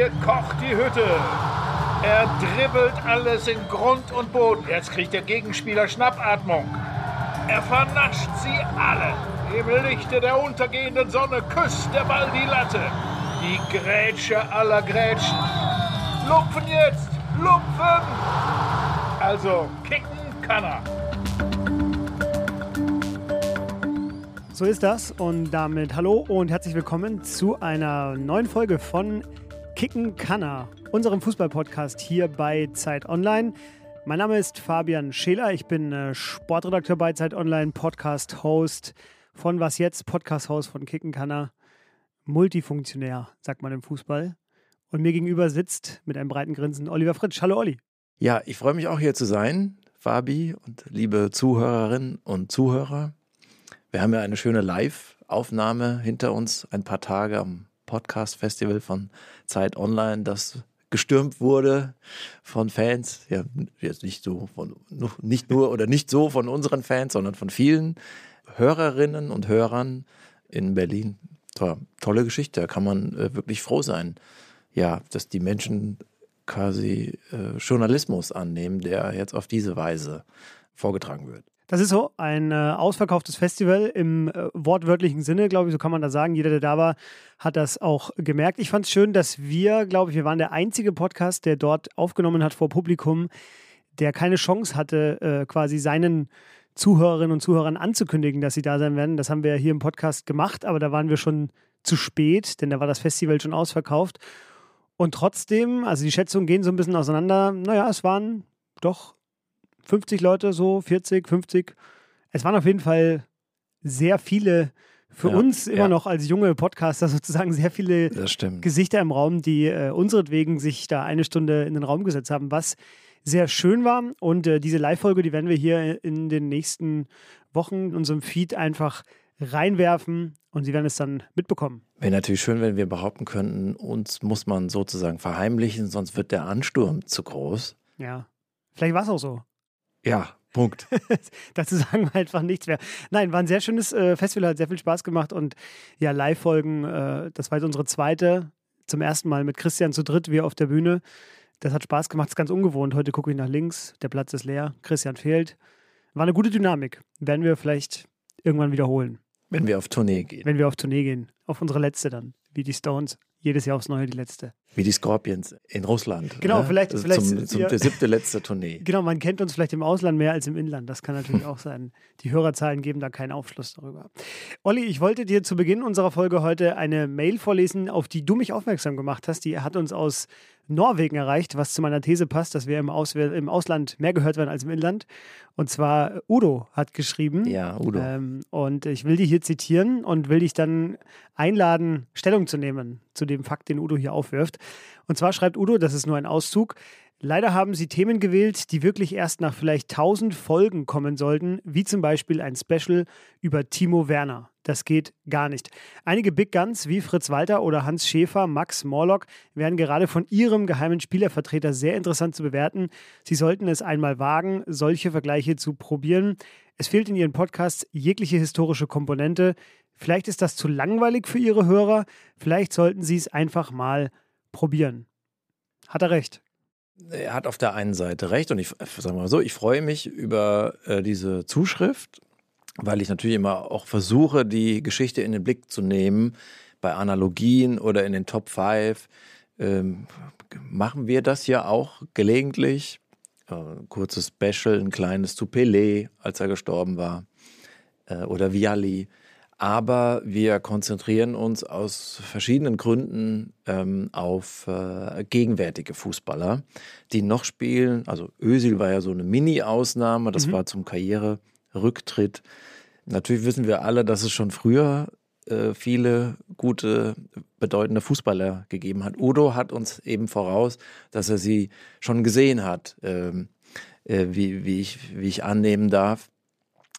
hier kocht die Hütte. Er dribbelt alles in Grund und Boden. Jetzt kriegt der Gegenspieler Schnappatmung. Er vernascht sie alle. Im Lichte der untergehenden Sonne küsst der Ball die Latte. Die Grätsche aller Grätschen. Lupfen jetzt! Lupfen! Also, kicken kann er. So ist das und damit hallo und herzlich willkommen zu einer neuen Folge von Kicken Kanner, unserem Fußballpodcast hier bei Zeit Online. Mein Name ist Fabian Scheler, ich bin äh, Sportredakteur bei Zeit Online, Podcast-Host von Was Jetzt, Podcast-Host von Kicken Kanner, multifunktionär, sagt man im Fußball. Und mir gegenüber sitzt mit einem breiten Grinsen Oliver Fritsch. Hallo Olli. Ja, ich freue mich auch hier zu sein, Fabi und liebe Zuhörerinnen und Zuhörer. Wir haben ja eine schöne Live-Aufnahme hinter uns, ein paar Tage am Podcast-Festival von Zeit Online, das gestürmt wurde von Fans, ja, jetzt nicht so von, nicht nur oder nicht so von unseren Fans, sondern von vielen Hörerinnen und Hörern in Berlin. Tolle Geschichte, da kann man äh, wirklich froh sein, ja, dass die Menschen quasi äh, Journalismus annehmen, der jetzt auf diese Weise vorgetragen wird. Das ist so ein äh, ausverkauftes Festival im äh, wortwörtlichen Sinne, glaube ich, so kann man das sagen. Jeder, der da war, hat das auch gemerkt. Ich fand es schön, dass wir, glaube ich, wir waren der einzige Podcast, der dort aufgenommen hat vor Publikum, der keine Chance hatte, äh, quasi seinen Zuhörerinnen und Zuhörern anzukündigen, dass sie da sein werden. Das haben wir hier im Podcast gemacht, aber da waren wir schon zu spät, denn da war das Festival schon ausverkauft. Und trotzdem, also die Schätzungen gehen so ein bisschen auseinander. Naja, es waren doch 50 Leute, so 40, 50. Es waren auf jeden Fall sehr viele, für ja, uns immer ja. noch als junge Podcaster sozusagen sehr viele Gesichter im Raum, die äh, unseretwegen sich da eine Stunde in den Raum gesetzt haben, was sehr schön war. Und äh, diese Live-Folge, die werden wir hier in den nächsten Wochen in unserem Feed einfach reinwerfen und Sie werden es dann mitbekommen. Wäre natürlich schön, wenn wir behaupten könnten, uns muss man sozusagen verheimlichen, sonst wird der Ansturm zu groß. Ja, vielleicht war es auch so. Ja, Punkt. Dazu sagen wir einfach nichts mehr. Nein, war ein sehr schönes äh, Festival, hat sehr viel Spaß gemacht und ja, Live-Folgen, äh, das war jetzt unsere zweite, zum ersten Mal mit Christian zu dritt, wir auf der Bühne. Das hat Spaß gemacht, ist ganz ungewohnt. Heute gucke ich nach links, der Platz ist leer, Christian fehlt. War eine gute Dynamik. Werden wir vielleicht irgendwann wiederholen. Wenn wir auf Tournee gehen. Wenn wir auf Tournee gehen. Auf unsere letzte dann, wie die Stones jedes Jahr aufs Neue die letzte. Wie die Scorpions in Russland. Genau, ne? vielleicht. Also vielleicht zum, zum, ja, der siebte letzte Tournee. Genau, man kennt uns vielleicht im Ausland mehr als im Inland. Das kann natürlich auch sein. Die Hörerzahlen geben da keinen Aufschluss darüber. Olli, ich wollte dir zu Beginn unserer Folge heute eine Mail vorlesen, auf die du mich aufmerksam gemacht hast. Die hat uns aus Norwegen erreicht, was zu meiner These passt, dass wir im, Aus im Ausland mehr gehört werden als im Inland. Und zwar Udo hat geschrieben. Ja, Udo. Ähm, und ich will dich hier zitieren und will dich dann einladen, Stellung zu nehmen zu dem Fakt, den Udo hier aufwirft. Und zwar schreibt Udo, das ist nur ein Auszug, Leider haben sie Themen gewählt, die wirklich erst nach vielleicht tausend Folgen kommen sollten, wie zum Beispiel ein Special über Timo Werner. Das geht gar nicht. Einige Big Guns wie Fritz Walter oder Hans Schäfer, Max Morlock werden gerade von ihrem geheimen Spielervertreter sehr interessant zu bewerten. Sie sollten es einmal wagen, solche Vergleiche zu probieren. Es fehlt in ihren Podcasts jegliche historische Komponente. Vielleicht ist das zu langweilig für ihre Hörer. Vielleicht sollten sie es einfach mal probieren. Hat er recht er hat auf der einen Seite recht und ich sage mal so, ich freue mich über äh, diese Zuschrift, weil ich natürlich immer auch versuche, die Geschichte in den Blick zu nehmen. Bei Analogien oder in den Top 5 ähm, machen wir das ja auch gelegentlich. Äh, kurzes Special, ein kleines zu Pelé, als er gestorben war. Äh, oder Vialli aber wir konzentrieren uns aus verschiedenen Gründen ähm, auf äh, gegenwärtige Fußballer, die noch spielen. Also Özil war ja so eine Mini-Ausnahme, das mhm. war zum Karriererücktritt. Natürlich wissen wir alle, dass es schon früher äh, viele gute, bedeutende Fußballer gegeben hat. Udo hat uns eben voraus, dass er sie schon gesehen hat, ähm, äh, wie, wie, ich, wie ich annehmen darf.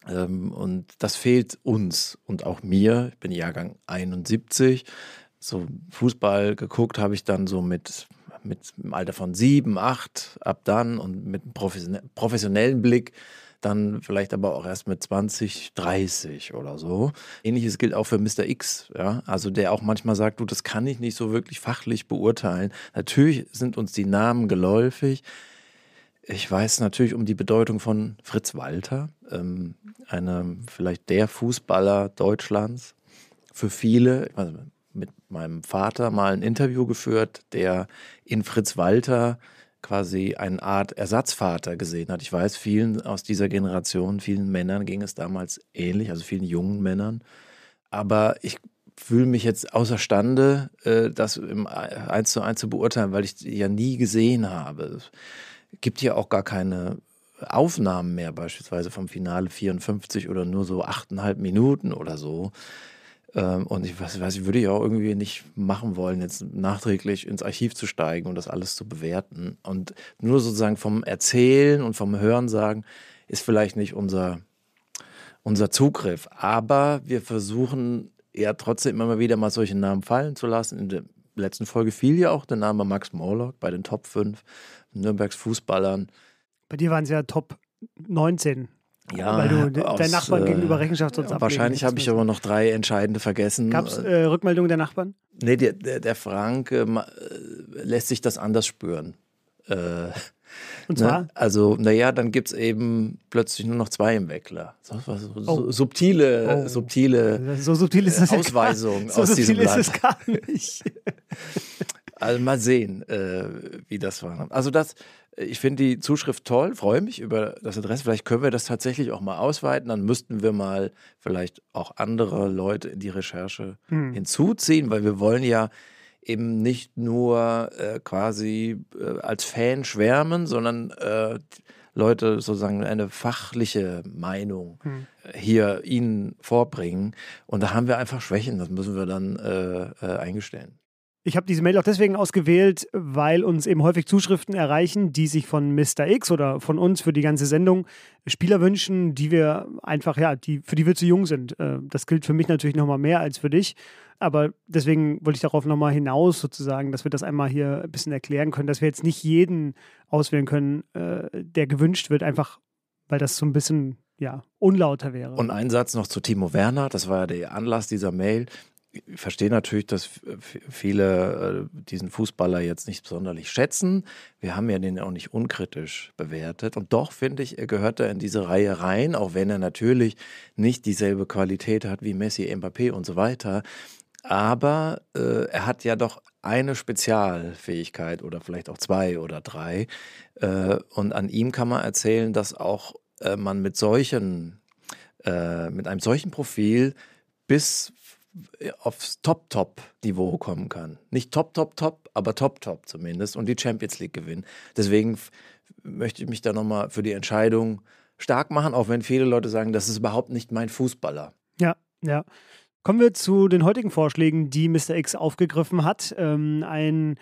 Ähm, und das fehlt uns und auch mir. Ich bin Jahrgang 71. So Fußball geguckt habe ich dann so mit, mit im Alter von sieben, acht ab dann und mit einem professionellen Blick dann vielleicht aber auch erst mit 20, 30 oder so. Ähnliches gilt auch für Mr. X, ja, also der auch manchmal sagt, du, das kann ich nicht so wirklich fachlich beurteilen. Natürlich sind uns die Namen geläufig. Ich weiß natürlich um die Bedeutung von Fritz Walter, ähm, einer vielleicht der Fußballer Deutschlands. Für viele, also mit meinem Vater mal ein Interview geführt, der in Fritz Walter quasi eine Art Ersatzvater gesehen hat. Ich weiß, vielen aus dieser Generation, vielen Männern ging es damals ähnlich, also vielen jungen Männern. Aber ich fühle mich jetzt außerstande, äh, das im eins zu eins zu beurteilen, weil ich ja nie gesehen habe. Gibt ja auch gar keine Aufnahmen mehr, beispielsweise vom Finale 54 oder nur so achteinhalb Minuten oder so. Ähm, und ich weiß, weiß, ich würde ja auch irgendwie nicht machen wollen, jetzt nachträglich ins Archiv zu steigen und das alles zu bewerten. Und nur sozusagen vom Erzählen und vom Hörensagen ist vielleicht nicht unser, unser Zugriff. Aber wir versuchen ja trotzdem immer wieder mal solche Namen fallen zu lassen. In der letzten Folge fiel ja auch der Name Max Morlock bei den Top 5 Nürnbergs Fußballern. Bei dir waren es ja Top 19. Ja, weil du aus, deinen Nachbarn äh, gegenüber Rechenschaft sonst Wahrscheinlich habe ich aber noch drei entscheidende vergessen. Gab es äh, Rückmeldungen der Nachbarn? Nee, der, der, der Frank äh, lässt sich das anders spüren. Äh, Und zwar? Ne? Also, naja, dann gibt es eben plötzlich nur noch zwei im Weckler. So, so, so oh. subtile, oh. subtile so subtil ist das Ausweisung ja so aus subtil diesem Land. ist es gar nicht. also mal sehen, äh, wie das war. Also das, ich finde die Zuschrift toll, freue mich über das Adresse. Vielleicht können wir das tatsächlich auch mal ausweiten. Dann müssten wir mal vielleicht auch andere Leute in die Recherche hm. hinzuziehen, weil wir wollen ja eben nicht nur äh, quasi äh, als Fan schwärmen, sondern äh, Leute sozusagen eine fachliche Meinung hm. hier ihnen vorbringen. Und da haben wir einfach Schwächen, das müssen wir dann äh, äh, eingestehen. Ich habe diese Mail auch deswegen ausgewählt, weil uns eben häufig Zuschriften erreichen, die sich von Mr. X oder von uns für die ganze Sendung Spieler wünschen, die wir einfach, ja, die, für die wir zu jung sind. Äh, das gilt für mich natürlich nochmal mehr als für dich. Aber deswegen wollte ich darauf nochmal hinaus, sozusagen, dass wir das einmal hier ein bisschen erklären können, dass wir jetzt nicht jeden auswählen können, äh, der gewünscht wird, einfach weil das so ein bisschen ja, unlauter wäre. Und ein Satz noch zu Timo Werner, das war ja der Anlass dieser Mail ich verstehe natürlich, dass viele äh, diesen Fußballer jetzt nicht sonderlich schätzen. Wir haben ja den auch nicht unkritisch bewertet. Und doch finde ich, er gehört da in diese Reihe rein, auch wenn er natürlich nicht dieselbe Qualität hat wie Messi, Mbappé und so weiter. Aber äh, er hat ja doch eine Spezialfähigkeit oder vielleicht auch zwei oder drei. Äh, und an ihm kann man erzählen, dass auch äh, man mit solchen, äh, mit einem solchen Profil bis aufs Top-Top-Niveau kommen kann. Nicht Top-Top-Top, aber Top-Top zumindest und die Champions League gewinnen. Deswegen möchte ich mich da nochmal für die Entscheidung stark machen, auch wenn viele Leute sagen, das ist überhaupt nicht mein Fußballer. Ja, ja. Kommen wir zu den heutigen Vorschlägen, die Mr. X aufgegriffen hat. Ähm, ein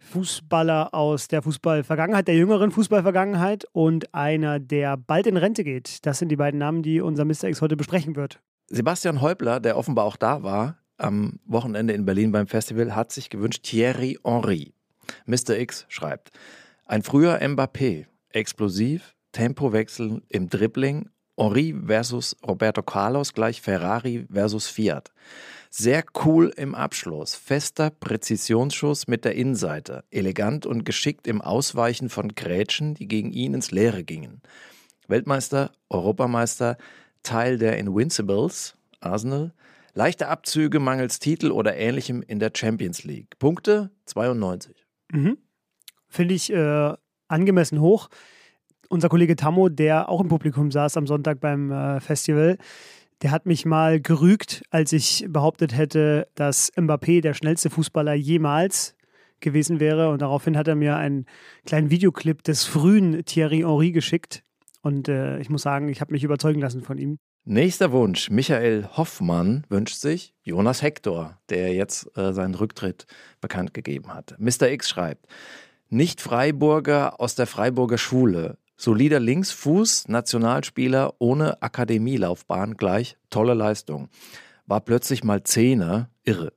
Fußballer aus der Fußballvergangenheit, der jüngeren Fußballvergangenheit und einer, der bald in Rente geht. Das sind die beiden Namen, die unser Mr. X heute besprechen wird. Sebastian Häubler, der offenbar auch da war, am Wochenende in Berlin beim Festival, hat sich gewünscht Thierry Henry. Mr. X schreibt, ein früher Mbappé, explosiv, Tempowechsel im Dribbling, Henry versus Roberto Carlos gleich Ferrari versus Fiat. Sehr cool im Abschluss, fester Präzisionsschuss mit der Innenseite, elegant und geschickt im Ausweichen von Grätschen, die gegen ihn ins Leere gingen. Weltmeister, Europameister, Teil der Invincibles, Arsenal. Leichte Abzüge mangels Titel oder ähnlichem in der Champions League. Punkte 92. Mhm. Finde ich äh, angemessen hoch. Unser Kollege Tammo, der auch im Publikum saß am Sonntag beim äh, Festival, der hat mich mal gerügt, als ich behauptet hätte, dass Mbappé der schnellste Fußballer jemals gewesen wäre. Und daraufhin hat er mir einen kleinen Videoclip des frühen Thierry Henry geschickt, und äh, ich muss sagen, ich habe mich überzeugen lassen von ihm. Nächster Wunsch. Michael Hoffmann wünscht sich Jonas Hector, der jetzt äh, seinen Rücktritt bekannt gegeben hat. Mr. X schreibt, nicht Freiburger aus der Freiburger Schule. Solider Linksfuß, Nationalspieler ohne Akademielaufbahn gleich tolle Leistung. War plötzlich mal Zehner, irre.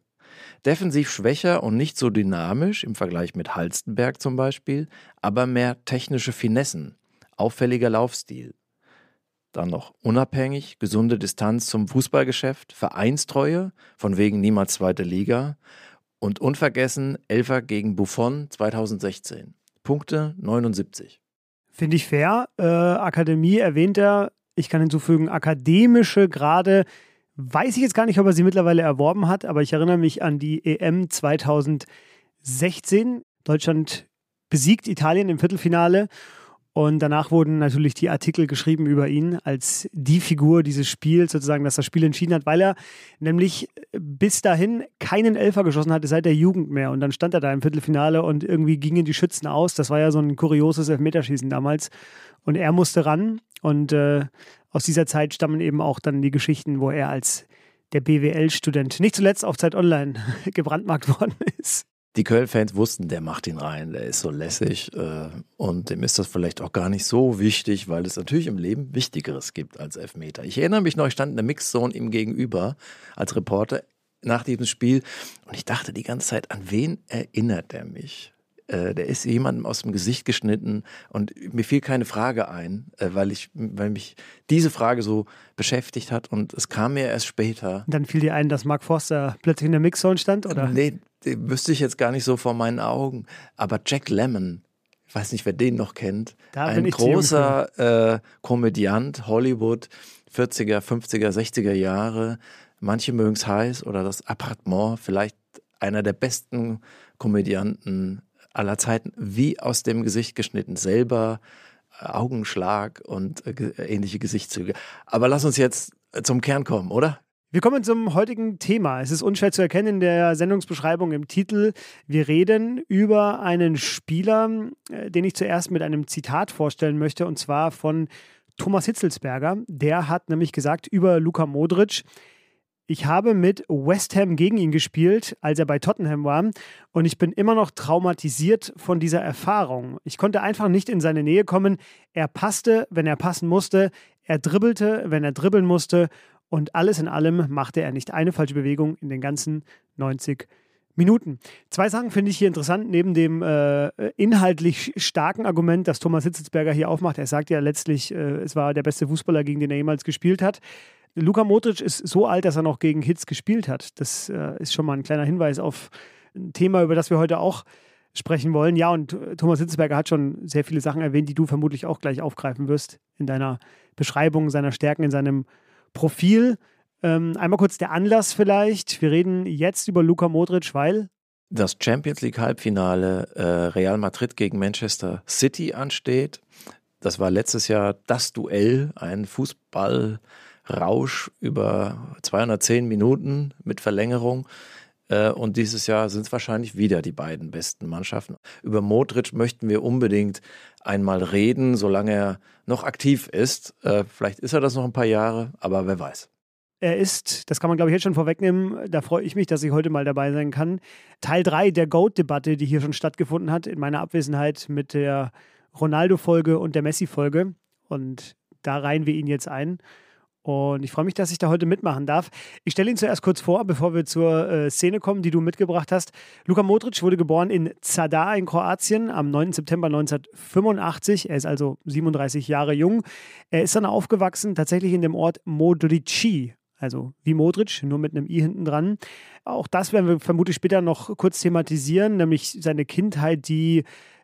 Defensiv schwächer und nicht so dynamisch im Vergleich mit Halstenberg zum Beispiel, aber mehr technische Finessen auffälliger Laufstil. dann noch unabhängig, gesunde Distanz zum Fußballgeschäft, Vereinstreue, von wegen niemals zweite Liga und unvergessen Elfer gegen Buffon 2016. Punkte 79. Finde ich fair. Äh, Akademie erwähnt er. Ich kann hinzufügen, akademische Grade. Weiß ich jetzt gar nicht, ob er sie mittlerweile erworben hat, aber ich erinnere mich an die EM 2016. Deutschland besiegt Italien im Viertelfinale und danach wurden natürlich die Artikel geschrieben über ihn als die Figur dieses Spiels, sozusagen, dass das Spiel entschieden hat, weil er nämlich bis dahin keinen Elfer geschossen hatte seit der Jugend mehr. Und dann stand er da im Viertelfinale und irgendwie gingen die Schützen aus. Das war ja so ein kurioses Elfmeterschießen damals. Und er musste ran. Und äh, aus dieser Zeit stammen eben auch dann die Geschichten, wo er als der BWL-Student nicht zuletzt auf Zeit Online gebrandmarkt worden ist die Köln-Fans wussten, der macht ihn rein, der ist so lässig äh, und dem ist das vielleicht auch gar nicht so wichtig, weil es natürlich im Leben Wichtigeres gibt als Elfmeter. Ich erinnere mich noch, ich stand in der Mixzone ihm gegenüber als Reporter nach diesem Spiel und ich dachte die ganze Zeit, an wen erinnert er mich? Äh, der ist jemandem aus dem Gesicht geschnitten und mir fiel keine Frage ein, äh, weil ich, weil mich diese Frage so beschäftigt hat und es kam mir erst später. Dann fiel dir ein, dass Mark Forster plötzlich in der Mixzone stand, oder? Nee, wüsste ich jetzt gar nicht so vor meinen Augen. Aber Jack Lemmon, ich weiß nicht, wer den noch kennt, da ein großer äh, Komödiant, Hollywood, 40er, 50er, 60er Jahre. Manche mögen es heiß oder das Appartement, vielleicht einer der besten Komödianten aller Zeiten, wie aus dem Gesicht geschnitten, selber äh, Augenschlag und äh, ähnliche Gesichtszüge. Aber lass uns jetzt zum Kern kommen, oder? Wir kommen zum heutigen Thema. Es ist unschwer zu erkennen in der Sendungsbeschreibung im Titel. Wir reden über einen Spieler, äh, den ich zuerst mit einem Zitat vorstellen möchte, und zwar von Thomas Hitzelsberger. Der hat nämlich gesagt über Luka Modric, ich habe mit West Ham gegen ihn gespielt, als er bei Tottenham war, und ich bin immer noch traumatisiert von dieser Erfahrung. Ich konnte einfach nicht in seine Nähe kommen. Er passte, wenn er passen musste. Er dribbelte, wenn er dribbeln musste. Und alles in allem machte er nicht eine falsche Bewegung in den ganzen 90 Minuten. Zwei Sachen finde ich hier interessant, neben dem äh, inhaltlich starken Argument, das Thomas Hitzelsberger hier aufmacht. Er sagt ja letztlich, äh, es war der beste Fußballer, gegen den er jemals gespielt hat. Luka Modric ist so alt, dass er noch gegen Hitz gespielt hat. Das äh, ist schon mal ein kleiner Hinweis auf ein Thema, über das wir heute auch sprechen wollen. Ja, und Thomas Hitzelsberger hat schon sehr viele Sachen erwähnt, die du vermutlich auch gleich aufgreifen wirst in deiner Beschreibung seiner Stärken, in seinem Profil. Ähm, einmal kurz der Anlass vielleicht. Wir reden jetzt über Luka Modric, weil das Champions League Halbfinale äh, Real Madrid gegen Manchester City ansteht. Das war letztes Jahr das Duell, ein Fußballrausch über 210 Minuten mit Verlängerung. Äh, und dieses Jahr sind es wahrscheinlich wieder die beiden besten Mannschaften. Über Modric möchten wir unbedingt einmal reden, solange er noch aktiv ist. Äh, vielleicht ist er das noch ein paar Jahre, aber wer weiß. Er ist, das kann man glaube ich jetzt schon vorwegnehmen, da freue ich mich, dass ich heute mal dabei sein kann. Teil 3 der GOAT-Debatte, die hier schon stattgefunden hat, in meiner Abwesenheit mit der Ronaldo-Folge und der Messi-Folge. Und da reihen wir ihn jetzt ein. Und ich freue mich, dass ich da heute mitmachen darf. Ich stelle ihn zuerst kurz vor, bevor wir zur äh, Szene kommen, die du mitgebracht hast. Luka Modric wurde geboren in Zadar in Kroatien am 9. September 1985. Er ist also 37 Jahre jung. Er ist dann aufgewachsen tatsächlich in dem Ort Modrici, also wie Modric, nur mit einem I hinten dran. Auch das werden wir vermutlich später noch kurz thematisieren, nämlich seine Kindheit, die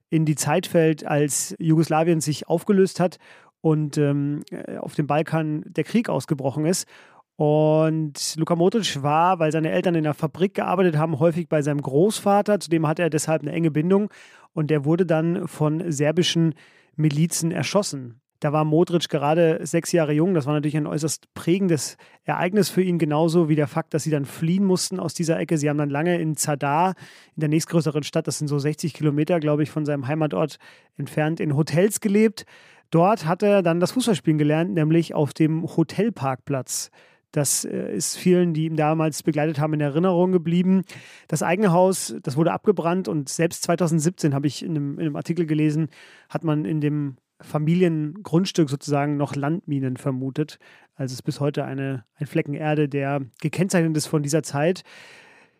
in die Zeit fällt, als Jugoslawien sich aufgelöst hat und ähm, äh, auf dem Balkan der Krieg ausgebrochen ist. Und Luka Modric war, weil seine Eltern in der Fabrik gearbeitet haben, häufig bei seinem Großvater. Zudem hatte er deshalb eine enge Bindung. Und der wurde dann von serbischen Milizen erschossen. Da war Modric gerade sechs Jahre jung. Das war natürlich ein äußerst prägendes Ereignis für ihn, genauso wie der Fakt, dass sie dann fliehen mussten aus dieser Ecke. Sie haben dann lange in Zadar, in der nächstgrößeren Stadt, das sind so 60 Kilometer, glaube ich, von seinem Heimatort entfernt, in Hotels gelebt. Dort hat er dann das Fußballspielen gelernt, nämlich auf dem Hotelparkplatz. Das äh, ist vielen, die ihn damals begleitet haben, in Erinnerung geblieben. Das eigene Haus, das wurde abgebrannt und selbst 2017 habe ich in einem, in einem Artikel gelesen, hat man in dem Familiengrundstück sozusagen noch Landminen vermutet. Also es ist bis heute eine, ein Flecken Erde, der gekennzeichnet ist von dieser Zeit.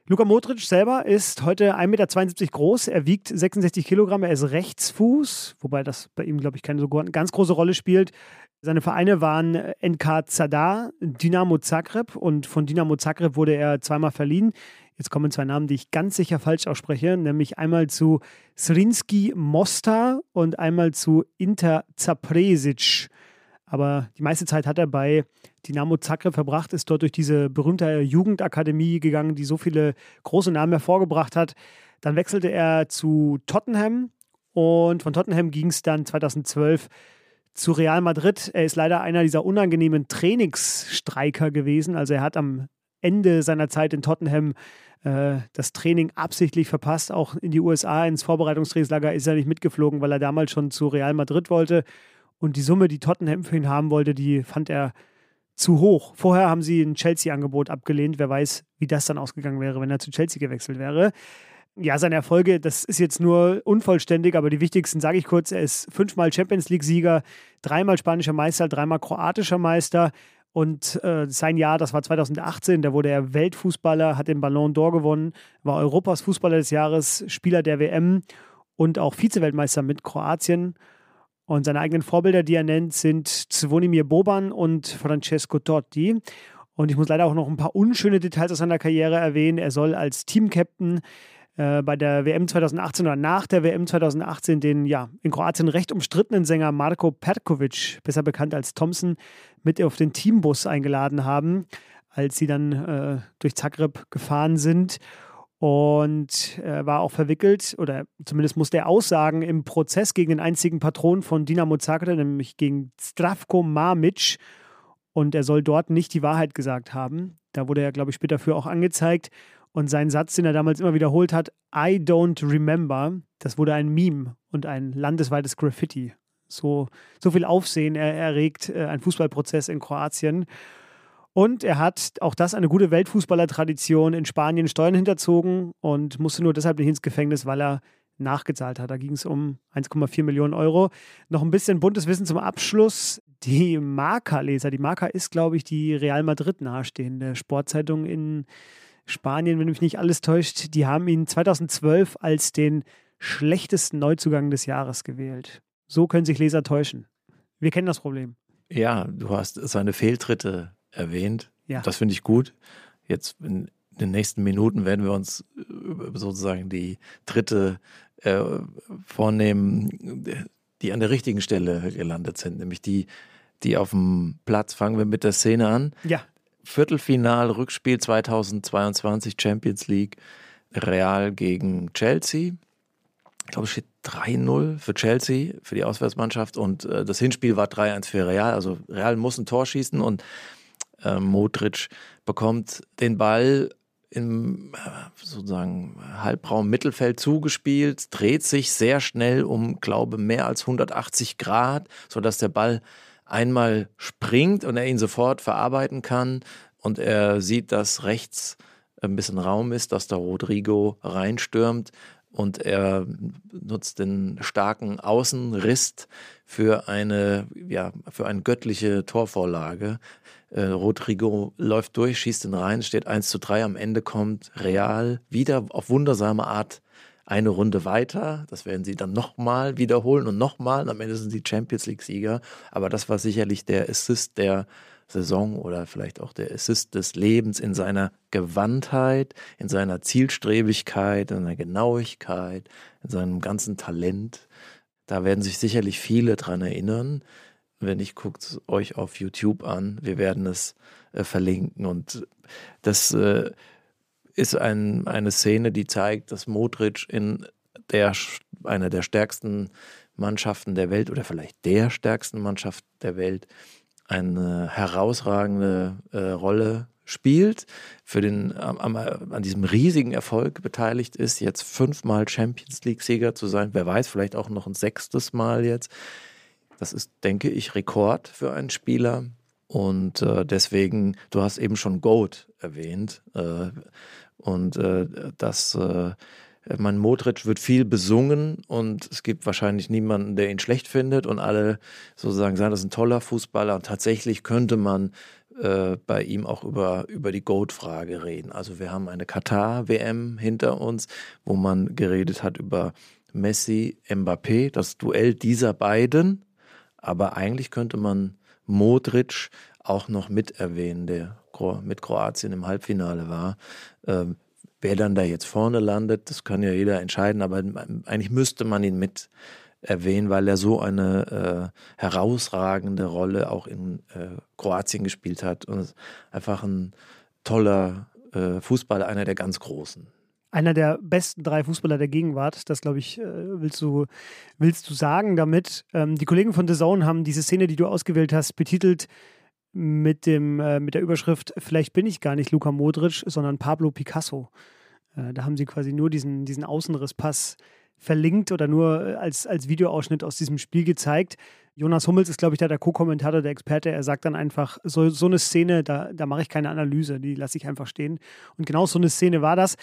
Luka Modric selber ist heute 1,72 Meter groß. Er wiegt 66 Kilogramm. Er ist Rechtsfuß, wobei das bei ihm, glaube ich, keine so ganz große Rolle spielt. Seine Vereine waren NK Zadar, Dynamo Zagreb und von Dynamo Zagreb wurde er zweimal verliehen. Jetzt kommen zwei Namen, die ich ganz sicher falsch ausspreche, nämlich einmal zu Srinski Mostar und einmal zu Inter Zapresic. Aber die meiste Zeit hat er bei Dynamo Zagreb verbracht, ist dort durch diese berühmte Jugendakademie gegangen, die so viele große Namen hervorgebracht hat. Dann wechselte er zu Tottenham und von Tottenham ging es dann 2012 zu Real Madrid. Er ist leider einer dieser unangenehmen Trainingsstreiker gewesen. Also er hat am Ende seiner Zeit in Tottenham äh, das Training absichtlich verpasst. Auch in die USA ins Vorbereitungstrainingslager ist er nicht mitgeflogen, weil er damals schon zu Real Madrid wollte. Und die Summe, die Tottenham für ihn haben wollte, die fand er zu hoch. Vorher haben sie ein Chelsea-Angebot abgelehnt. Wer weiß, wie das dann ausgegangen wäre, wenn er zu Chelsea gewechselt wäre. Ja, seine Erfolge, das ist jetzt nur unvollständig, aber die wichtigsten sage ich kurz. Er ist fünfmal Champions League-Sieger, dreimal spanischer Meister, dreimal kroatischer Meister. Und äh, sein Jahr, das war 2018, da wurde er Weltfußballer, hat den Ballon d'Or gewonnen, war Europas Fußballer des Jahres, Spieler der WM und auch Vize-Weltmeister mit Kroatien. Und seine eigenen Vorbilder, die er nennt, sind Zvonimir Boban und Francesco Totti. Und ich muss leider auch noch ein paar unschöne Details aus seiner Karriere erwähnen. Er soll als Teamcaptain äh, bei der WM 2018 oder nach der WM 2018 den ja in Kroatien recht umstrittenen Sänger Marko Perkovic, besser bekannt als Thompson, mit auf den Teambus eingeladen haben, als sie dann äh, durch Zagreb gefahren sind. Und äh, war auch verwickelt oder zumindest musste er aussagen im Prozess gegen den einzigen Patron von Dinamo Zagreb, nämlich gegen Stravko Mamic und er soll dort nicht die Wahrheit gesagt haben. Da wurde er, glaube ich, später für auch angezeigt und sein Satz, den er damals immer wiederholt hat, I don't remember, das wurde ein Meme und ein landesweites Graffiti. So, so viel Aufsehen er erregt äh, ein Fußballprozess in Kroatien. Und er hat auch das eine gute Weltfußballertradition in Spanien Steuern hinterzogen und musste nur deshalb nicht ins Gefängnis, weil er nachgezahlt hat. Da ging es um 1,4 Millionen Euro. Noch ein bisschen buntes Wissen zum Abschluss. Die Marca-Leser, die Marca ist, glaube ich, die Real Madrid nahestehende Sportzeitung in Spanien, wenn mich nicht alles täuscht. Die haben ihn 2012 als den schlechtesten Neuzugang des Jahres gewählt. So können sich Leser täuschen. Wir kennen das Problem. Ja, du hast seine Fehltritte erwähnt. Ja. Das finde ich gut. Jetzt in den nächsten Minuten werden wir uns äh, sozusagen die dritte äh, vornehmen, die an der richtigen Stelle gelandet sind, nämlich die, die auf dem Platz. Fangen wir mit der Szene an. Ja. Viertelfinal, Rückspiel 2022 Champions League, Real gegen Chelsea. Ich glaube, es steht 3-0 für Chelsea, für die Auswärtsmannschaft. Und äh, das Hinspiel war 3-1 für Real. Also Real muss ein Tor schießen und äh, Modric bekommt den Ball im äh, sozusagen Halbraum Mittelfeld zugespielt, dreht sich sehr schnell um, glaube mehr als 180 Grad, sodass der Ball einmal springt und er ihn sofort verarbeiten kann und er sieht, dass rechts ein bisschen Raum ist, dass da Rodrigo reinstürmt und er nutzt den starken Außenriss für eine, ja, für eine göttliche Torvorlage. Äh, Rodrigo läuft durch, schießt ihn rein, steht 1 zu 3. Am Ende kommt Real wieder auf wundersame Art eine Runde weiter. Das werden sie dann nochmal wiederholen und nochmal. Am Ende sind sie Champions League-Sieger. Aber das war sicherlich der Assist der Saison oder vielleicht auch der Assist des Lebens in seiner Gewandtheit, in seiner Zielstrebigkeit, in seiner Genauigkeit, in seinem ganzen Talent. Da werden sich sicherlich viele dran erinnern. Wenn nicht, guckt es euch auf YouTube an. Wir werden es äh, verlinken. Und das äh, ist ein, eine Szene, die zeigt, dass Modric in der, einer der stärksten Mannschaften der Welt oder vielleicht der stärksten Mannschaft der Welt eine herausragende äh, Rolle spielt, für den am, an diesem riesigen Erfolg beteiligt ist, jetzt fünfmal Champions League-Sieger zu sein, wer weiß, vielleicht auch noch ein sechstes Mal jetzt. Das ist, denke ich, Rekord für einen Spieler. Und äh, deswegen, du hast eben schon Goat erwähnt. Äh, und äh, das, äh, mein Modric wird viel besungen und es gibt wahrscheinlich niemanden, der ihn schlecht findet und alle sozusagen sagen, das ist ein toller Fußballer und tatsächlich könnte man äh, bei ihm auch über, über die Goat-Frage reden. Also wir haben eine Katar-WM hinter uns, wo man geredet hat über Messi, Mbappé, das Duell dieser beiden. Aber eigentlich könnte man Modric auch noch mit erwähnen, der mit Kroatien im Halbfinale war. Ähm, wer dann da jetzt vorne landet, das kann ja jeder entscheiden, aber eigentlich müsste man ihn mit erwähnen, weil er so eine äh, herausragende Rolle auch in äh, Kroatien gespielt hat und einfach ein toller äh, Fußballer, einer der ganz Großen. Einer der besten drei Fußballer der Gegenwart, das glaube ich, äh, willst du, willst du sagen damit. Ähm, die Kollegen von The Zone haben diese Szene, die du ausgewählt hast, betitelt mit, dem, äh, mit der Überschrift Vielleicht bin ich gar nicht Luka Modric, sondern Pablo Picasso. Äh, da haben sie quasi nur diesen, diesen Außenrisspass verlinkt oder nur äh, als, als Videoausschnitt aus diesem Spiel gezeigt. Jonas Hummels ist, glaube ich, da der Co-Kommentator, der Experte. Er sagt dann einfach, so, so eine Szene, da, da mache ich keine Analyse, die lasse ich einfach stehen. Und genau so eine Szene war das.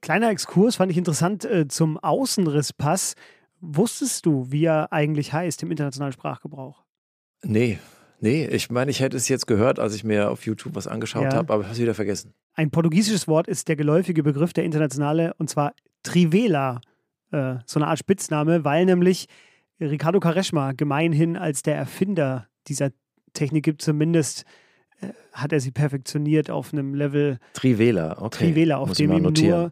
Kleiner Exkurs fand ich interessant äh, zum Außenrisspass. Wusstest du, wie er eigentlich heißt im internationalen Sprachgebrauch? Nee, nee. Ich meine, ich hätte es jetzt gehört, als ich mir auf YouTube was angeschaut ja. habe, aber ich habe es wieder vergessen. Ein portugiesisches Wort ist der geläufige Begriff der Internationale und zwar Trivela äh, so eine Art Spitzname, weil nämlich Ricardo Quaresma gemeinhin als der Erfinder dieser Technik gibt, zumindest äh, hat er sie perfektioniert auf einem Level Trivela, okay. Trivela, auf Muss dem ihm nur äh,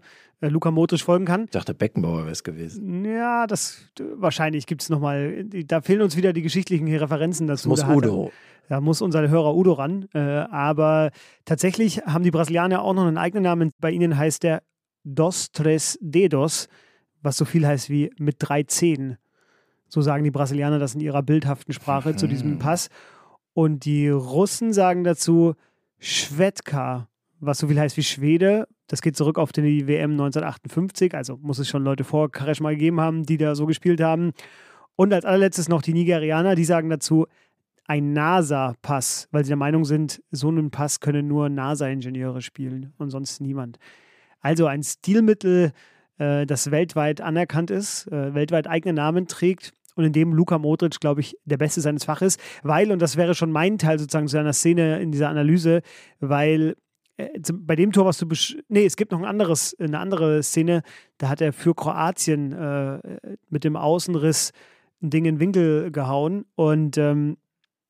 Luka Modric folgen kann. Ich dachte, Beckenbauer wäre es gewesen. Ja, das wahrscheinlich gibt es nochmal, da fehlen uns wieder die geschichtlichen Referenzen dazu. Das muss da Udo. Hat, da muss unser Hörer Udo ran. Äh, aber tatsächlich haben die Brasilianer auch noch einen eigenen Namen. Bei ihnen heißt der Dos Tres Dedos was so viel heißt wie mit drei Zähnen. So sagen die Brasilianer das in ihrer bildhaften Sprache zu diesem Pass. Und die Russen sagen dazu Schwedka, was so viel heißt wie Schwede. Das geht zurück auf die WM 1958, also muss es schon Leute vor Karesh mal gegeben haben, die da so gespielt haben. Und als allerletztes noch die Nigerianer, die sagen dazu ein NASA-Pass, weil sie der Meinung sind, so einen Pass können nur NASA-Ingenieure spielen und sonst niemand. Also ein Stilmittel, äh, das weltweit anerkannt ist, äh, weltweit eigene Namen trägt und in dem Luka Modric, glaube ich, der Beste seines Faches, weil, und das wäre schon mein Teil sozusagen zu seiner Szene in dieser Analyse, weil bei dem Tor, was du nee, es gibt noch ein anderes, eine andere Szene, da hat er für Kroatien äh, mit dem Außenriss ein Ding in den Winkel gehauen und ähm,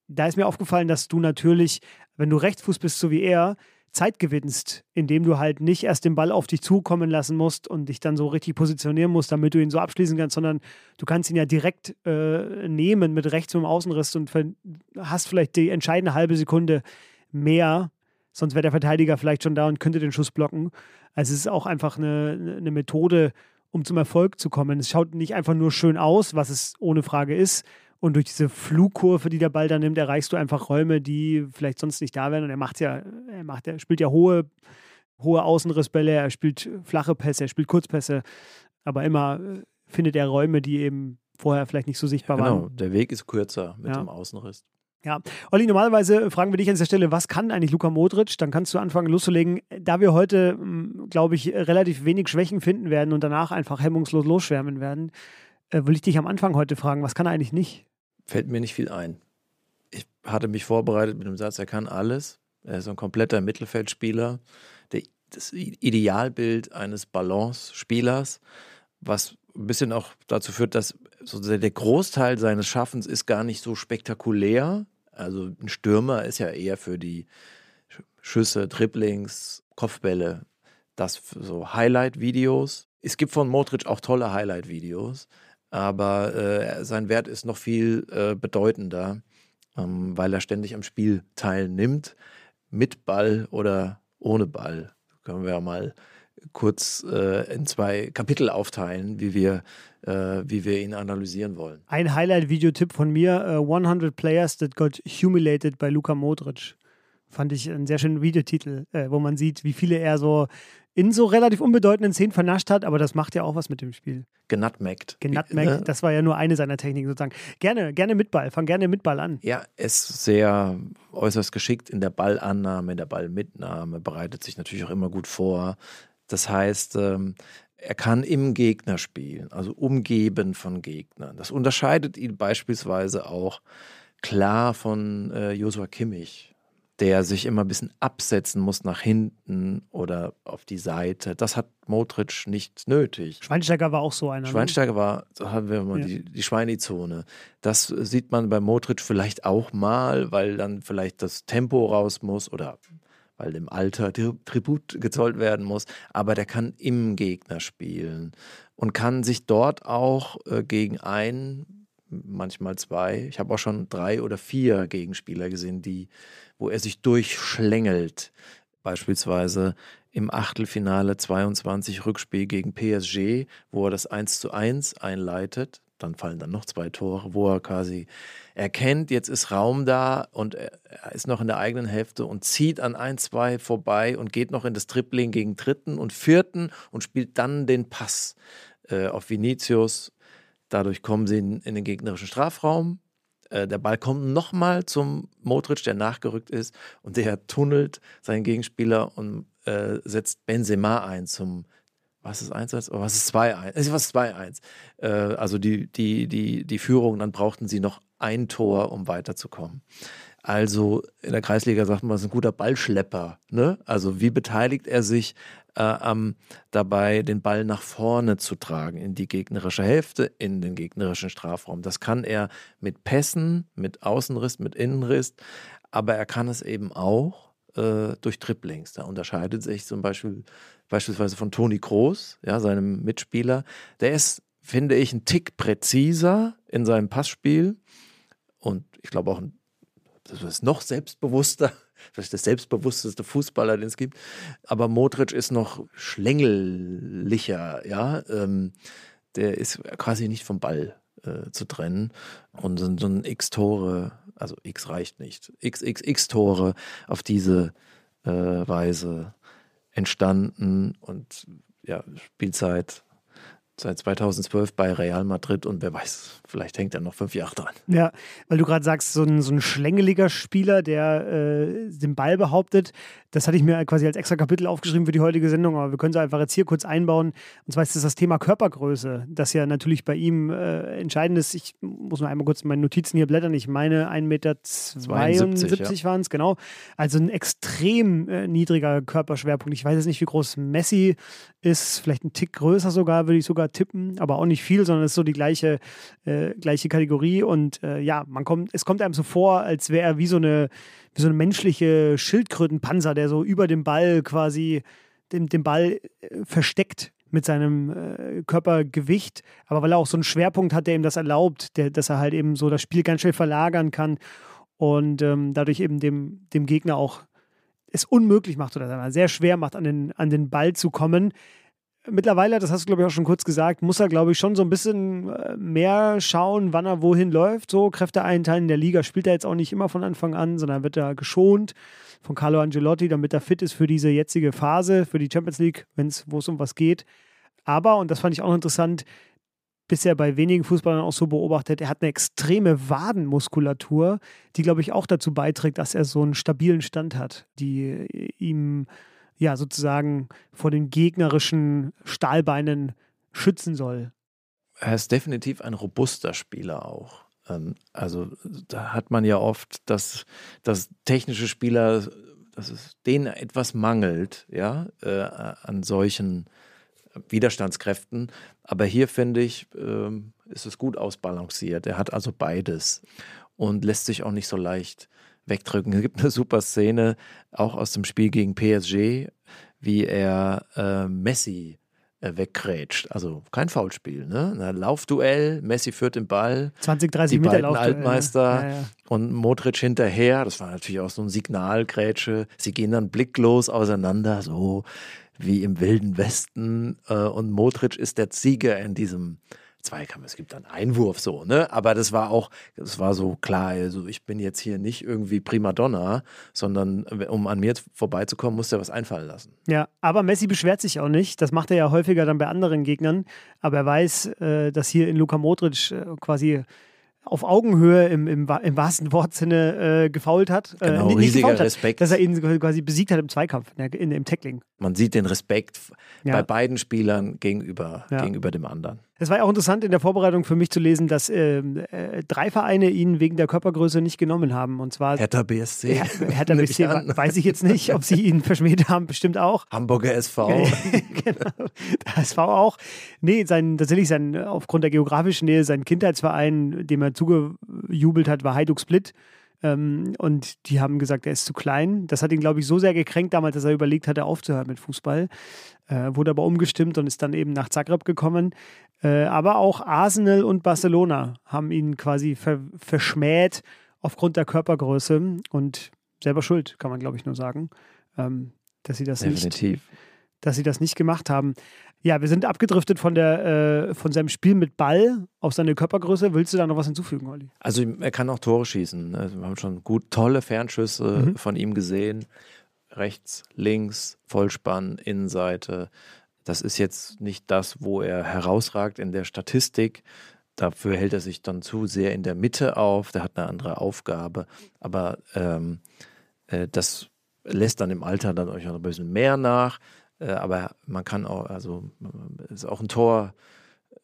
da ist mir aufgefallen, dass du natürlich, wenn du Rechtsfuß bist, so wie er, Zeit gewinnst, indem du halt nicht erst den Ball auf dich zukommen lassen musst und dich dann so richtig positionieren musst, damit du ihn so abschließen kannst, sondern du kannst ihn ja direkt äh, nehmen mit rechts dem Außenriss und hast vielleicht die entscheidende halbe Sekunde mehr. Sonst wäre der Verteidiger vielleicht schon da und könnte den Schuss blocken. Also es ist auch einfach eine, eine Methode, um zum Erfolg zu kommen. Es schaut nicht einfach nur schön aus, was es ohne Frage ist, und durch diese Flugkurve, die der Ball dann nimmt, erreichst du einfach Räume, die vielleicht sonst nicht da wären. Und er macht ja, er macht, er spielt ja hohe, hohe Außenrissbälle, er spielt flache Pässe, er spielt Kurzpässe, aber immer äh, findet er Räume, die eben vorher vielleicht nicht so sichtbar ja, genau. waren. der Weg ist kürzer mit ja. dem Außenriss. Ja, Olli, normalerweise fragen wir dich an dieser Stelle, was kann eigentlich Luka Modric? Dann kannst du anfangen loszulegen. Da wir heute, hm, glaube ich, relativ wenig Schwächen finden werden und danach einfach hemmungslos losschwärmen werden, äh, will ich dich am Anfang heute fragen, was kann er eigentlich nicht? fällt mir nicht viel ein. Ich hatte mich vorbereitet mit dem Satz, er kann alles. Er ist ein kompletter Mittelfeldspieler. Das Idealbild eines Balance-Spielers, was ein bisschen auch dazu führt, dass sozusagen der Großteil seines Schaffens ist gar nicht so spektakulär. Also ein Stürmer ist ja eher für die Schüsse, Dribblings, Kopfbälle, das so Highlight-Videos. Es gibt von Modric auch tolle Highlight-Videos, aber äh, sein Wert ist noch viel äh, bedeutender, ähm, weil er ständig am Spiel teilnimmt, mit Ball oder ohne Ball. Können wir ja mal kurz äh, in zwei Kapitel aufteilen, wie wir, äh, wie wir ihn analysieren wollen. Ein Highlight-Videotipp von mir: 100 äh, Players that got humiliated by Luka Modric. Fand ich einen sehr schönen Videotitel, äh, wo man sieht, wie viele er so in so relativ unbedeutenden Szenen vernascht hat, aber das macht ja auch was mit dem Spiel. Genutmeckt. Genutmeckt, das war ja nur eine seiner Techniken sozusagen. Gerne, gerne mit Ball, fang gerne mit Ball an. Ja, ist sehr äußerst geschickt in der Ballannahme, in der Ballmitnahme, bereitet sich natürlich auch immer gut vor. Das heißt, ähm, er kann im Gegner spielen, also umgeben von Gegnern. Das unterscheidet ihn beispielsweise auch klar von äh, Joshua Kimmich der sich immer ein bisschen absetzen muss nach hinten oder auf die Seite. Das hat Modric nicht nötig. Schweinsteiger war auch so einer. Ne? Schweinsteiger war, so haben wir mal ja. die, die Schweinizone. Das sieht man bei Modric vielleicht auch mal, weil dann vielleicht das Tempo raus muss oder weil dem Alter Tribut gezollt werden muss. Aber der kann im Gegner spielen und kann sich dort auch äh, gegen einen, manchmal zwei, ich habe auch schon drei oder vier Gegenspieler gesehen, die wo er sich durchschlängelt. Beispielsweise im Achtelfinale 22 Rückspiel gegen PSG, wo er das 1 zu 1 einleitet. Dann fallen dann noch zwei Tore, wo er quasi erkennt, jetzt ist Raum da und er ist noch in der eigenen Hälfte und zieht an ein, zwei vorbei und geht noch in das Tripling gegen Dritten und Vierten und spielt dann den Pass äh, auf Vinicius. Dadurch kommen sie in, in den gegnerischen Strafraum. Äh, der Ball kommt nochmal zum Modric, der nachgerückt ist, und der tunnelt seinen Gegenspieler und äh, setzt Benzema ein zum was ist 1-1 oder was ist 2-1? Es ist 2-1. Äh, also die, die, die, die Führung, dann brauchten sie noch ein Tor, um weiterzukommen. Also in der Kreisliga sagt man, es ist ein guter Ballschlepper. Ne? Also wie beteiligt er sich äh, ähm, dabei, den Ball nach vorne zu tragen, in die gegnerische Hälfte, in den gegnerischen Strafraum. Das kann er mit Pässen, mit Außenriss, mit Innenriss, aber er kann es eben auch äh, durch Triplings. Da unterscheidet sich zum Beispiel beispielsweise von Toni Kroos, ja, seinem Mitspieler. Der ist, finde ich, ein Tick präziser in seinem Passspiel und ich glaube auch das ist noch selbstbewusster, vielleicht der selbstbewussteste Fußballer, den es gibt. Aber Modric ist noch schlängelicher, ja. Ähm, der ist quasi nicht vom Ball äh, zu trennen. Und so, so ein X-Tore, also X reicht nicht, XXX-Tore auf diese äh, Weise entstanden und ja, Spielzeit seit 2012 bei Real Madrid und wer weiß, vielleicht hängt er noch fünf Jahre dran. Ja, weil du gerade sagst, so ein, so ein schlängeliger Spieler, der äh, den Ball behauptet, das hatte ich mir quasi als extra Kapitel aufgeschrieben für die heutige Sendung, aber wir können es einfach jetzt hier kurz einbauen. Und zwar ist das das Thema Körpergröße, das ja natürlich bei ihm äh, entscheidend ist. Ich muss nur einmal kurz meine Notizen hier blättern. Ich meine, 1,72 Meter ja. waren es, genau. Also ein extrem äh, niedriger Körperschwerpunkt. Ich weiß jetzt nicht, wie groß Messi ist, vielleicht ein Tick größer sogar, würde ich sogar tippen, aber auch nicht viel, sondern es ist so die gleiche, äh, gleiche Kategorie. Und äh, ja, man kommt, es kommt einem so vor, als wäre er wie so eine wie so eine menschliche Schildkrötenpanzer, der so über dem Ball quasi den, den Ball äh, versteckt mit seinem äh, Körpergewicht, aber weil er auch so einen Schwerpunkt hat, der ihm das erlaubt, der, dass er halt eben so das Spiel ganz schnell verlagern kann und ähm, dadurch eben dem, dem Gegner auch es unmöglich macht oder sehr schwer macht, an den, an den Ball zu kommen mittlerweile, das hast du glaube ich auch schon kurz gesagt, muss er glaube ich schon so ein bisschen äh, mehr schauen, wann er wohin läuft. So Kräfte einteilen in der Liga spielt er jetzt auch nicht immer von Anfang an, sondern wird er geschont von Carlo Angelotti, damit er fit ist für diese jetzige Phase, für die Champions League, wo es um was geht. Aber, und das fand ich auch interessant, bisher bei wenigen Fußballern auch so beobachtet, er hat eine extreme Wadenmuskulatur, die, glaube ich, auch dazu beiträgt, dass er so einen stabilen Stand hat, die ihm ja sozusagen vor den gegnerischen Stahlbeinen schützen soll. Er ist definitiv ein robuster Spieler auch. Ähm, also da hat man ja oft, dass, dass technische Spieler, dass es denen etwas mangelt, ja, äh, an solchen Widerstandskräften. Aber hier finde ich, ähm, ist es gut ausbalanciert. Er hat also beides und lässt sich auch nicht so leicht wegdrücken. Es gibt eine super Szene, auch aus dem Spiel gegen PSG, wie er äh, Messi äh, weggrätscht. Also kein Foulspiel, ne? Ein Laufduell, Messi führt den Ball. 20, 30 die Meter beiden Altmeister ja, ja. und Modric hinterher. Das war natürlich auch so ein Signalgrätsche. Sie gehen dann blicklos auseinander, so wie im Wilden Westen. Äh, und Modric ist der Sieger in diesem Zweikampf, es gibt einen Einwurf so, ne? Aber das war auch, das war so klar, also ich bin jetzt hier nicht irgendwie Primadonna, sondern um an mir vorbeizukommen, muss er was einfallen lassen. Ja, aber Messi beschwert sich auch nicht. Das macht er ja häufiger dann bei anderen Gegnern. Aber er weiß, äh, dass hier in Luka Modric äh, quasi auf Augenhöhe im, im, im wahrsten Wortsinne äh, gefault hat. Äh, genau, äh, riesiger hat, Respekt. Dass er ihn quasi besiegt hat im Zweikampf, in, in, im Tackling. Man sieht den Respekt ja. bei beiden Spielern gegenüber, ja. gegenüber dem anderen. Es war ja auch interessant in der Vorbereitung für mich zu lesen, dass äh, äh, drei Vereine ihn wegen der Körpergröße nicht genommen haben. Und zwar Hertha BSC. Her Hertha BSC weiß ich jetzt nicht, ob sie ihn verschmäht haben, bestimmt auch. Hamburger SV. genau. Der SV auch. Nee, sein, tatsächlich sein, aufgrund der geografischen Nähe, sein Kindheitsverein, dem er zugejubelt hat, war Hajduk Split. Ähm, und die haben gesagt, er ist zu klein. Das hat ihn, glaube ich, so sehr gekränkt damals, dass er überlegt hatte, aufzuhören mit Fußball. Äh, wurde aber umgestimmt und ist dann eben nach Zagreb gekommen. Äh, aber auch Arsenal und Barcelona haben ihn quasi ver verschmäht aufgrund der Körpergröße und selber schuld, kann man, glaube ich, nur sagen, ähm, dass sie das Definitiv. nicht dass sie das nicht gemacht haben. Ja, wir sind abgedriftet von, der, äh, von seinem Spiel mit Ball auf seine Körpergröße. Willst du da noch was hinzufügen, Olli? Also er kann auch Tore schießen. Also wir haben schon gut tolle Fernschüsse mhm. von ihm gesehen. Rechts, links, Vollspann, Innenseite. Das ist jetzt nicht das, wo er herausragt in der Statistik. Dafür hält er sich dann zu sehr in der Mitte auf. Der hat eine andere Aufgabe. Aber ähm, äh, das lässt dann im Alter dann euch noch ein bisschen mehr nach. Äh, aber man kann auch, also ist auch ein Tor,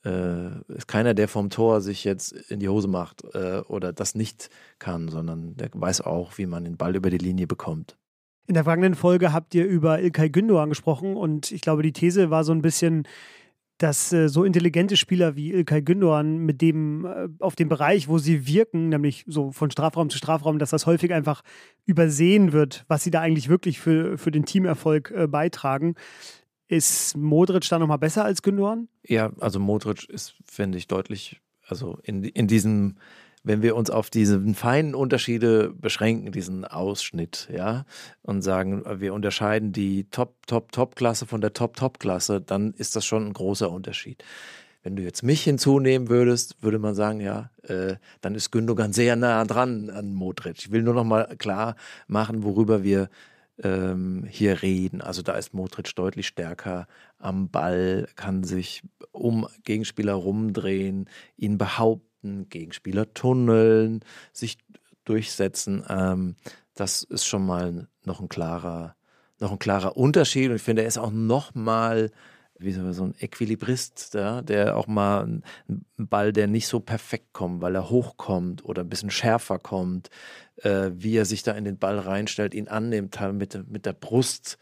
äh, ist keiner, der vom Tor sich jetzt in die Hose macht äh, oder das nicht kann, sondern der weiß auch, wie man den Ball über die Linie bekommt. In der vergangenen Folge habt ihr über Ilkay Gündoğan gesprochen und ich glaube, die These war so ein bisschen, dass äh, so intelligente Spieler wie Ilkay Gündoğan mit dem äh, auf dem Bereich, wo sie wirken, nämlich so von Strafraum zu Strafraum, dass das häufig einfach übersehen wird, was sie da eigentlich wirklich für, für den Teamerfolg äh, beitragen. Ist Modric da nochmal besser als Gündoğan? Ja, also Modric ist, finde ich, deutlich, also in, in diesem wenn wir uns auf diese feinen Unterschiede beschränken, diesen Ausschnitt, ja, und sagen, wir unterscheiden die Top, Top, Top-Klasse von der Top, Top-Klasse, dann ist das schon ein großer Unterschied. Wenn du jetzt mich hinzunehmen würdest, würde man sagen, ja, äh, dann ist Gündogan sehr nah dran an Modric. Ich will nur noch mal klar machen, worüber wir ähm, hier reden. Also da ist Modric deutlich stärker am Ball, kann sich um Gegenspieler rumdrehen, ihn behaupten halten, Gegenspieler tunneln, sich durchsetzen. Ähm, das ist schon mal noch ein klarer, noch ein klarer Unterschied. Und ich finde, er ist auch noch mal wie so ein Equilibrist, ja, der auch mal einen Ball, der nicht so perfekt kommt, weil er hochkommt oder ein bisschen schärfer kommt, äh, wie er sich da in den Ball reinstellt, ihn annimmt, mit, mit der Brust,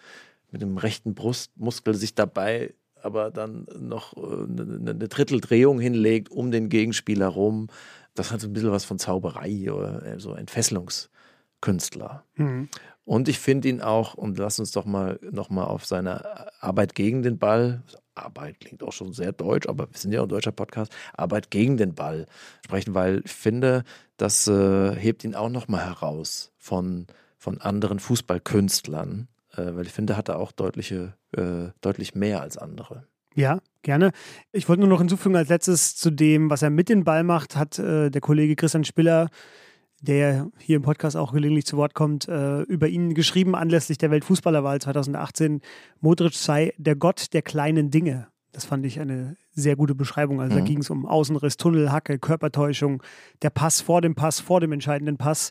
mit dem rechten Brustmuskel sich dabei aber dann noch eine, äh, eine Dritteldrehung hinlegt um den Gegenspieler rum. Das hat so ein bisschen was von Zauberei oder äh, so Entfesselungskünstler. Mhm. Und ich finde ihn auch, und lass uns doch mal noch mal auf seine Arbeit gegen den Ball, Arbeit klingt auch schon sehr deutsch, aber wir sind ja auch ein deutscher Podcast, Arbeit gegen den Ball sprechen, weil ich finde, das äh, hebt ihn auch noch mal heraus von, von anderen Fußballkünstlern, äh, weil ich finde, hat er auch deutliche, äh, deutlich mehr als andere. Ja, gerne. Ich wollte nur noch hinzufügen als letztes zu dem, was er mit dem Ball macht, hat äh, der Kollege Christian Spiller, der hier im Podcast auch gelegentlich zu Wort kommt, äh, über ihn geschrieben anlässlich der Weltfußballerwahl 2018. Modric sei der Gott der kleinen Dinge. Das fand ich eine sehr gute Beschreibung. Also mhm. da ging es um Außenriss, Tunnel, Hacke, Körpertäuschung, der Pass vor dem Pass, vor dem entscheidenden Pass.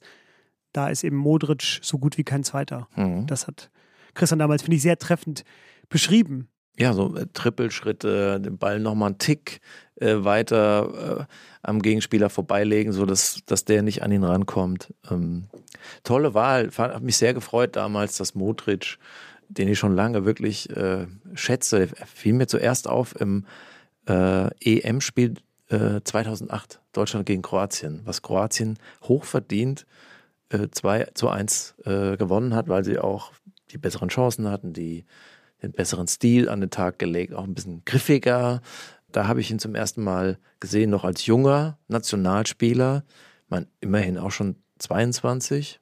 Da ist eben Modric so gut wie kein zweiter. Mhm. Das hat Christian damals, finde ich, sehr treffend beschrieben. Ja, so äh, Trippelschritte, den Ball nochmal einen Tick äh, weiter äh, am Gegenspieler vorbeilegen, sodass dass der nicht an ihn rankommt. Ähm, tolle Wahl. Hat mich sehr gefreut damals, dass Modric, den ich schon lange wirklich äh, schätze, fiel mir zuerst auf im äh, EM-Spiel 2008, äh, Deutschland gegen Kroatien, was Kroatien hochverdient 2 zu 1 gewonnen hat, weil sie auch die besseren Chancen hatten, die den besseren Stil an den Tag gelegt, auch ein bisschen griffiger. Da habe ich ihn zum ersten Mal gesehen, noch als junger Nationalspieler, man immerhin auch schon 22,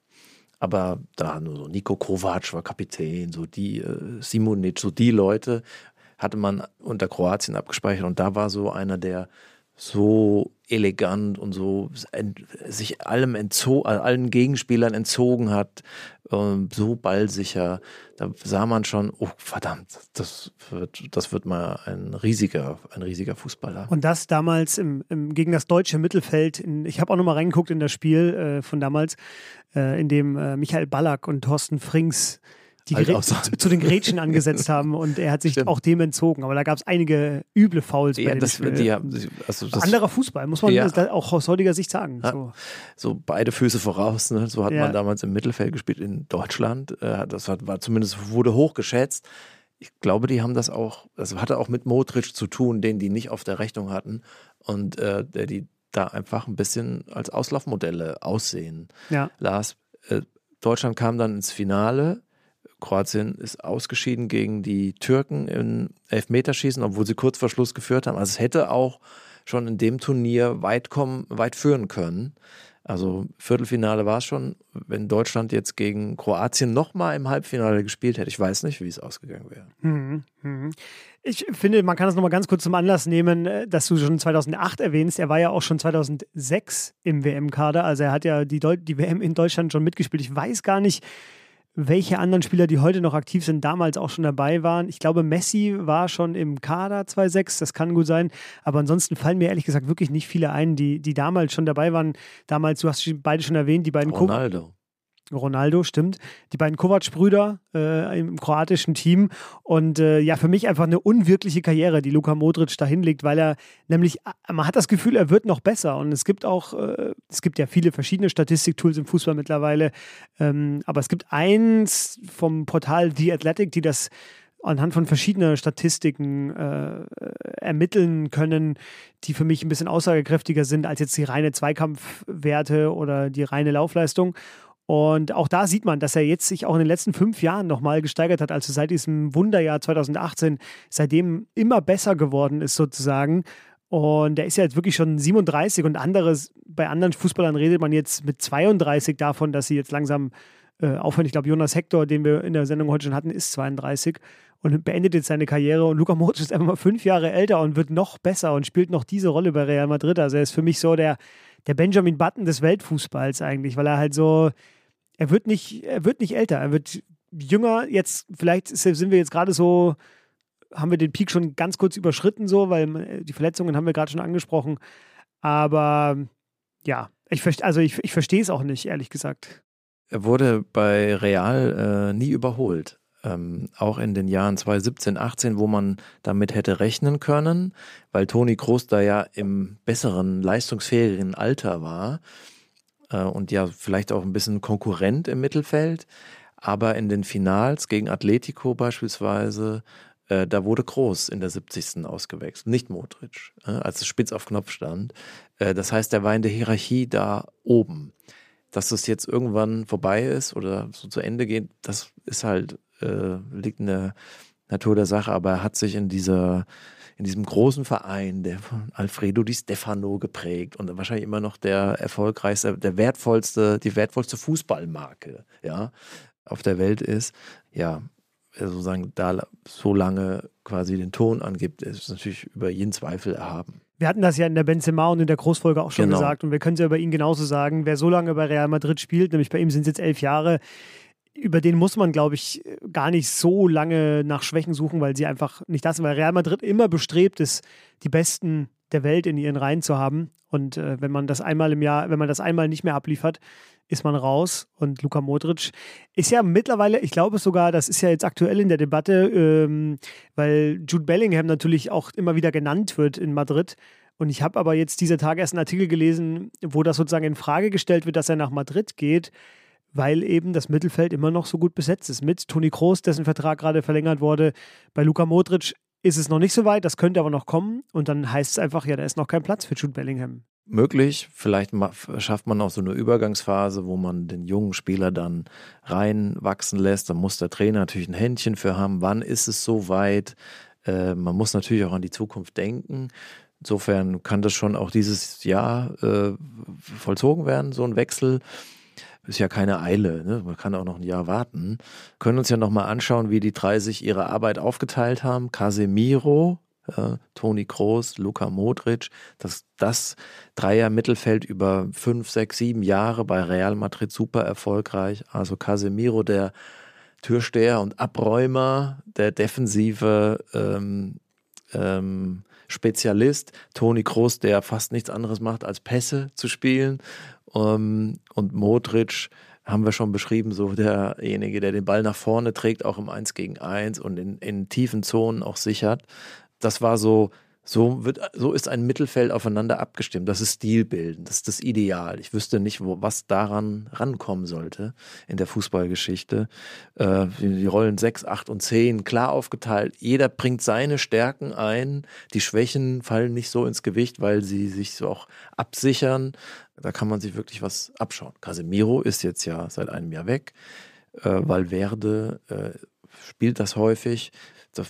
aber da nur so Nico Kovac war Kapitän, so die äh, Simonic, so die Leute hatte man unter Kroatien abgespeichert. Und da war so einer, der so elegant und so sich allem entzogen, allen Gegenspielern entzogen hat, ähm, so ballsicher. Da sah man schon, oh verdammt, das wird, das wird mal ein riesiger, ein riesiger Fußballer. Und das damals im, im gegen das deutsche Mittelfeld. In, ich habe auch nochmal reingeguckt in das Spiel äh, von damals, äh, in dem äh, Michael Ballack und Thorsten Frings die halt zu, zu, den Grätschen angesetzt haben und er hat sich Stimmt. auch dem entzogen. Aber da gab es einige üble Fouls ja, bei das, dem die, also das, Anderer Fußball, muss man ja. auch aus heutiger Sicht sagen. Ja. So. so. beide Füße voraus. Ne? So hat man damals im Mittelfeld gespielt in Deutschland. Äh, das war zumindest wurde hochgeschätzt. Ich glaube, die haben das auch, das hatte auch mit Modric zu tun, den die nicht auf der Rechnung hatten und äh, der die da einfach ein bisschen als Auslaufmodelle aussehen. Ja. Lars, äh, Deutschland kam dann ins Finale. Kroatien ist ausgeschieden gegen die Türken im Elfmeterschießen, obwohl sie kurz vor Schluss geführt haben. Also es hätte auch schon in dem Turnier weit kommen, weit führen können. Also Viertelfinale war es schon. Wenn Deutschland jetzt gegen Kroatien nochmal im Halbfinale gespielt hätte, ich weiß nicht, wie es ausgegangen wäre. Mhm, mhm. Ich finde, man kann das nochmal ganz kurz zum Anlass nehmen, äh, dass du schon 2008 erwähnst. Er war ja auch schon 2006 im WM-Kader. Also er hat ja die, die WM in Deutschland schon mitgespielt. Ich weiß gar nicht, welche anderen Spieler, die heute noch aktiv sind, damals auch schon dabei waren. Ich glaube, Messi war schon im Kader 2-6, das kann gut sein. Aber ansonsten fallen mir ehrlich gesagt wirklich nicht viele ein, die, die damals schon dabei waren. Damals, du hast beide schon erwähnt, die beiden Ronaldo. Ronaldo, stimmt. Die beiden Kovac-Brüder äh, im kroatischen Team. Und äh, ja, für mich einfach eine unwirkliche Karriere, die Luka Modric da hinlegt, weil er nämlich, äh, man hat das Gefühl, er wird noch besser. Und es gibt auch, äh, es gibt ja viele verschiedene Statistiktools im Fußball mittlerweile. Ähm, aber es gibt eins vom Portal The Athletic, die das anhand von verschiedenen Statistiken äh, ermitteln können, die für mich ein bisschen aussagekräftiger sind als jetzt die reine Zweikampfwerte oder die reine Laufleistung. Und auch da sieht man, dass er jetzt sich auch in den letzten fünf Jahren nochmal gesteigert hat. Also seit diesem Wunderjahr 2018 seitdem immer besser geworden ist sozusagen. Und er ist ja jetzt wirklich schon 37 und anderes, bei anderen Fußballern redet man jetzt mit 32 davon, dass sie jetzt langsam äh, aufhören. Ich glaube, Jonas Hector, den wir in der Sendung heute schon hatten, ist 32 und beendet jetzt seine Karriere. Und Luka Modric ist einfach mal fünf Jahre älter und wird noch besser und spielt noch diese Rolle bei Real Madrid. Also er ist für mich so der, der Benjamin Button des Weltfußballs eigentlich, weil er halt so er wird nicht, er wird nicht älter, er wird jünger. Jetzt, vielleicht sind wir jetzt gerade so, haben wir den Peak schon ganz kurz überschritten, so, weil äh, die Verletzungen haben wir gerade schon angesprochen. Aber ja, ich, also ich, ich verstehe es auch nicht, ehrlich gesagt. Er wurde bei Real äh, nie überholt. Ähm, auch in den Jahren 2017, 18, wo man damit hätte rechnen können, weil Toni Kroos da ja im besseren, leistungsfähigeren Alter war äh, und ja vielleicht auch ein bisschen Konkurrent im Mittelfeld. Aber in den Finals gegen Atletico beispielsweise, äh, da wurde Groß in der 70. ausgewechselt, nicht Modric, äh, als es spitz auf Knopf stand. Äh, das heißt, er war in der Hierarchie da oben. Dass es jetzt irgendwann vorbei ist oder so zu Ende geht, das ist halt, äh, liegt in der Natur der Sache, aber er hat sich in dieser in diesem großen Verein, der von Alfredo Di Stefano geprägt und wahrscheinlich immer noch der erfolgreichste, der wertvollste, die wertvollste Fußballmarke, ja, auf der Welt ist. Ja, sozusagen da so lange quasi den Ton angibt, ist natürlich über jeden Zweifel erhaben. Wir hatten das ja in der Benzema und in der Großfolge auch schon genau. gesagt und wir können es ja über ihn genauso sagen. Wer so lange bei Real Madrid spielt, nämlich bei ihm sind es jetzt elf Jahre, über den muss man, glaube ich, gar nicht so lange nach Schwächen suchen, weil sie einfach nicht das sind, weil Real Madrid immer bestrebt ist, die Besten der Welt in ihren Reihen zu haben. Und äh, wenn man das einmal im Jahr, wenn man das einmal nicht mehr abliefert, ist man raus. Und Luka Modric ist ja mittlerweile, ich glaube sogar, das ist ja jetzt aktuell in der Debatte, ähm, weil Jude Bellingham natürlich auch immer wieder genannt wird in Madrid. Und ich habe aber jetzt dieser Tag erst einen Artikel gelesen, wo das sozusagen in Frage gestellt wird, dass er nach Madrid geht weil eben das Mittelfeld immer noch so gut besetzt ist. Mit Toni Kroos, dessen Vertrag gerade verlängert wurde. Bei Luka Modric ist es noch nicht so weit, das könnte aber noch kommen. Und dann heißt es einfach, ja, da ist noch kein Platz für Jude Bellingham. Möglich, vielleicht schafft man auch so eine Übergangsphase, wo man den jungen Spieler dann reinwachsen lässt. Da muss der Trainer natürlich ein Händchen für haben. Wann ist es so weit? Äh, man muss natürlich auch an die Zukunft denken. Insofern kann das schon auch dieses Jahr äh, vollzogen werden, so ein Wechsel ist ja keine Eile. Ne? Man kann auch noch ein Jahr warten. Können uns ja nochmal anschauen, wie die drei sich ihre Arbeit aufgeteilt haben. Casemiro, äh, Toni Kroos, Luka Modric, dass das Dreier-Mittelfeld über fünf, sechs, sieben Jahre bei Real Madrid super erfolgreich. Also Casemiro, der Türsteher und Abräumer, der defensive ähm, ähm, Spezialist, Toni Kroos, der fast nichts anderes macht, als Pässe zu spielen ähm, und Modric haben wir schon beschrieben, so derjenige, der den Ball nach vorne trägt, auch im 1 gegen 1 und in, in tiefen Zonen auch sichert. Das war so so, wird, so ist ein Mittelfeld aufeinander abgestimmt. Das ist Stilbilden, das ist das Ideal. Ich wüsste nicht, wo, was daran rankommen sollte in der Fußballgeschichte. Äh, die Rollen 6, 8 und 10 klar aufgeteilt. Jeder bringt seine Stärken ein. Die Schwächen fallen nicht so ins Gewicht, weil sie sich so auch absichern. Da kann man sich wirklich was abschauen. Casemiro ist jetzt ja seit einem Jahr weg. Äh, Valverde äh, spielt das häufig. Das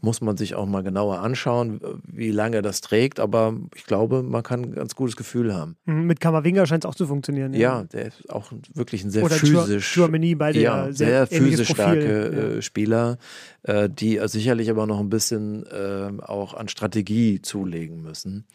muss man sich auch mal genauer anschauen, wie lange das trägt. Aber ich glaube, man kann ein ganz gutes Gefühl haben. Mhm, mit Kammerwinger scheint es auch zu funktionieren. Ja. ja, der ist auch wirklich ein sehr Oder physisch. Chouameni beide ja, sehr, sehr physisch starke ja. Äh, Spieler, äh, die sicherlich aber noch ein bisschen äh, auch an Strategie zulegen müssen.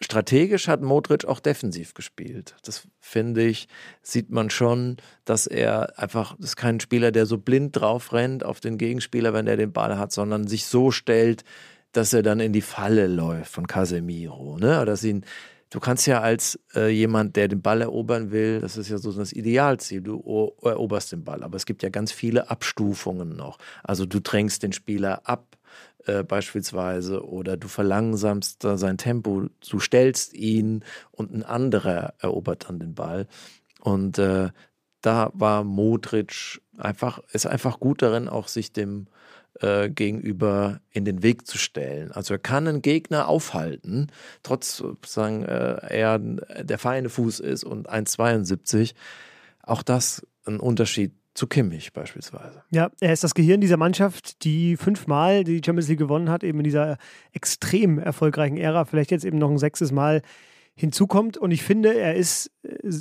Strategisch hat Modric auch defensiv gespielt. Das finde ich, sieht man schon, dass er einfach, das ist kein Spieler, der so blind drauf rennt auf den Gegenspieler, wenn er den Ball hat, sondern sich so stellt, dass er dann in die Falle läuft von Casemiro. Ne? Dass ihn, du kannst ja als äh, jemand, der den Ball erobern will, das ist ja so das Idealziel, du eroberst den Ball. Aber es gibt ja ganz viele Abstufungen noch. Also du drängst den Spieler ab äh, beispielsweise oder du verlangsamst sein Tempo, du stellst ihn und ein anderer erobert dann den Ball. Und äh, da war Modric einfach, ist einfach gut darin, auch sich dem äh, gegenüber in den Weg zu stellen. Also er kann einen Gegner aufhalten, trotz sozusagen äh, er der feine Fuß ist und 1,72. Auch das ein Unterschied zu Kimmich beispielsweise. Ja, er ist das Gehirn dieser Mannschaft, die fünfmal die Champions League gewonnen hat, eben in dieser extrem erfolgreichen Ära, vielleicht jetzt eben noch ein sechstes Mal hinzukommt. Und ich finde, er ist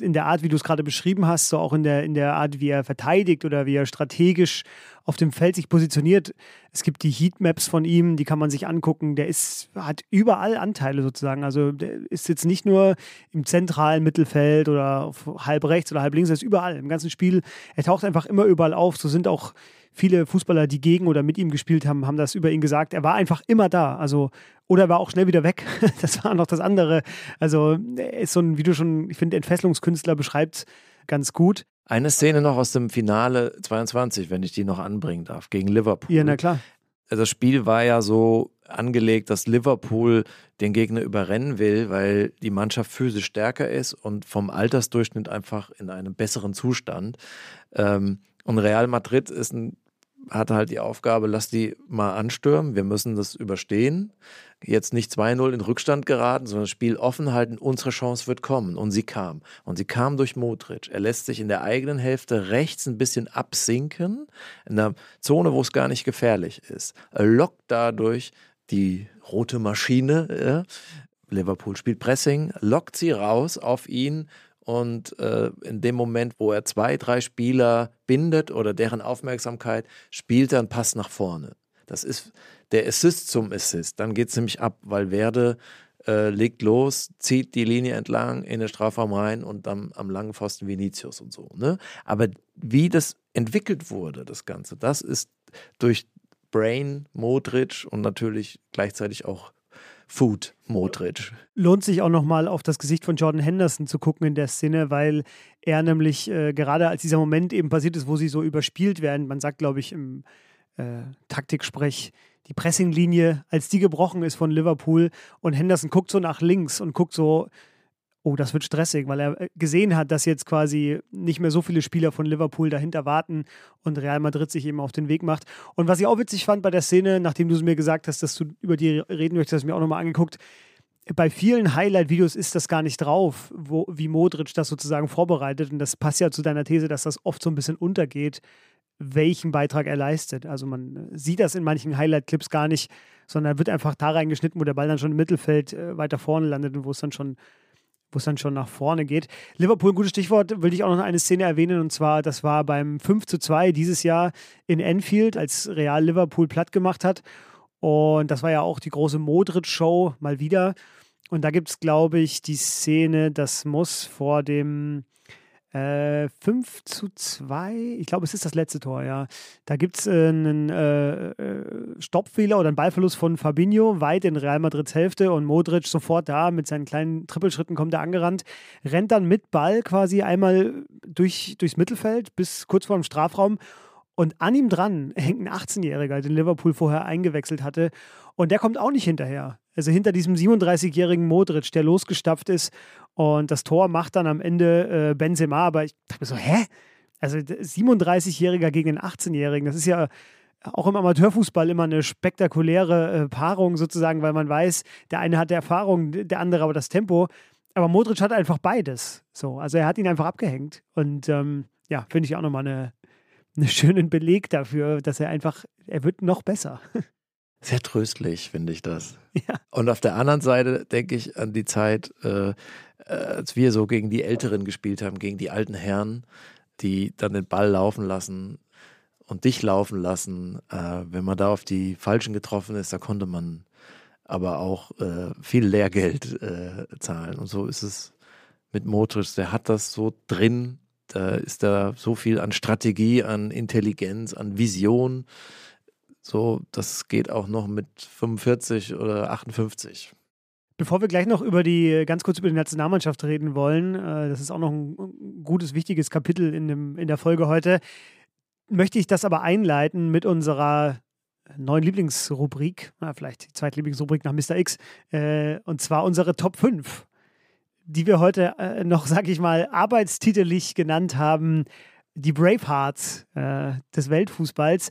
in der Art, wie du es gerade beschrieben hast, so auch in der, in der Art, wie er verteidigt oder wie er strategisch auf dem Feld sich positioniert. Es gibt die Heatmaps von ihm, die kann man sich angucken. Der ist, hat überall Anteile sozusagen. Also der ist jetzt nicht nur im zentralen Mittelfeld oder halb rechts oder halb links, er ist überall im ganzen Spiel. Er taucht einfach immer überall auf. So sind auch viele Fußballer, die gegen oder mit ihm gespielt haben, haben das über ihn gesagt. Er war einfach immer da. Also, oder er war auch schnell wieder weg. Das war noch das andere. Also, er ist so ein, wie du schon, ich finde, Entfesselungskünstler beschreibt ganz gut. Eine Szene noch aus dem Finale 22, wenn ich die noch anbringen darf, gegen Liverpool. Ja, na klar. Das Spiel war ja so angelegt, dass Liverpool den Gegner überrennen will, weil die Mannschaft physisch stärker ist und vom Altersdurchschnitt einfach in einem besseren Zustand. Ähm, und Real Madrid ist ein hatte halt die Aufgabe, lass die mal anstürmen, wir müssen das überstehen. Jetzt nicht 2-0 in Rückstand geraten, sondern das Spiel offen halten, unsere Chance wird kommen. Und sie kam. Und sie kam durch Modric. Er lässt sich in der eigenen Hälfte rechts ein bisschen absinken, in einer Zone, wo es gar nicht gefährlich ist. Er lockt dadurch die rote Maschine. Liverpool spielt Pressing, lockt sie raus auf ihn und äh, in dem Moment, wo er zwei, drei Spieler bindet oder deren Aufmerksamkeit, spielt er einen Pass nach vorne. Das ist der Assist zum Assist. Dann geht es nämlich ab, weil Werde äh, legt los, zieht die Linie entlang in den Strafraum rein und dann am langen Pfosten Vinicius und so. Ne? Aber wie das entwickelt wurde, das Ganze, das ist durch Brain, Modric und natürlich gleichzeitig auch Food Modric. Lohnt sich auch nochmal auf das Gesicht von Jordan Henderson zu gucken in der Szene, weil er nämlich äh, gerade als dieser Moment eben passiert ist, wo sie so überspielt werden, man sagt, glaube ich, im äh, Taktiksprech, die Pressinglinie, als die gebrochen ist von Liverpool und Henderson guckt so nach links und guckt so oh, das wird stressig, weil er äh, gesehen hat, dass jetzt quasi nicht mehr so viele Spieler von Liverpool dahinter warten und Real Madrid sich eben auf den Weg macht. Und was ich auch witzig fand bei der Szene, nachdem du es mir gesagt hast, dass du über die reden möchtest, hast du mir auch nochmal angeguckt. Bei vielen Highlight-Videos ist das gar nicht drauf, wo, wie Modric das sozusagen vorbereitet. Und das passt ja zu deiner These, dass das oft so ein bisschen untergeht, welchen Beitrag er leistet. Also man sieht das in manchen Highlight-Clips gar nicht, sondern wird einfach da reingeschnitten, wo der Ball dann schon im Mittelfeld äh, weiter vorne landet und wo es dann schon wo es dann schon nach vorne geht. Liverpool, gutes Stichwort, will ich auch noch eine Szene erwähnen und zwar, das war beim 5 zu 2 dieses Jahr in Enfield, als Real Liverpool platt gemacht hat. Und das war ja auch die große Modric-Show mal wieder. Und da gibt es, glaube ich, die Szene, das muss vor dem Äh, 5 zu 2, ich glaube, es ist das letzte Tor, ja. Da gibt es äh, einen äh, äh, Stoppfehler oder einen Ballverlust von Fabinho weit in Real Madrids Hälfte und Modric sofort da mit seinen kleinen Trippelschritten kommt er angerannt, rennt dann mit Ball quasi einmal durch, durchs Mittelfeld bis kurz vor dem Strafraum und an ihm dran hängt ein 18-Jähriger, den Liverpool vorher eingewechselt hatte. Und der kommt auch nicht hinterher. Also hinter diesem 37-jährigen Modric, der losgestapft ist. Und das Tor macht dann am Ende äh, Benzema. Aber ich dachte mir so, hä? Also 37-Jähriger gegen den 18-Jährigen, das ist ja auch im Amateurfußball immer eine spektakuläre äh, Paarung sozusagen, weil man weiß, der eine hat die Erfahrung, der andere aber das Tempo. Aber Modric hat einfach beides. So, also er hat ihn einfach abgehängt. Und ähm, ja, finde ich auch nochmal eine, einen schönen Beleg dafür, dass er einfach, er wird noch besser. Sehr tröstlich, finde ich das. Ja. Und auf der anderen Seite denke ich an die Zeit, äh, als wir so gegen die Älteren gespielt haben, gegen die alten Herren, die dann den Ball laufen lassen und dich laufen lassen. Äh, wenn man da auf die Falschen getroffen ist, da konnte man aber auch äh, viel Lehrgeld äh, zahlen. Und so ist es mit Motrich. Der hat das so drin, da ist da so viel an Strategie, an Intelligenz, an Vision. So, das geht auch noch mit 45 oder 58. Bevor wir gleich noch über die, ganz kurz über die Nationalmannschaft reden wollen, äh, das ist auch noch ein gutes, wichtiges Kapitel in, dem, in der Folge heute, möchte ich das aber einleiten mit unserer neuen Lieblingsrubrik, vielleicht die zweite Lieblingsrubrik nach Mr. X, äh, und zwar unsere Top 5 die wir heute äh, noch, sag ich mal, arbeitstitelig genannt haben, die Bravehearts äh, des Weltfußballs.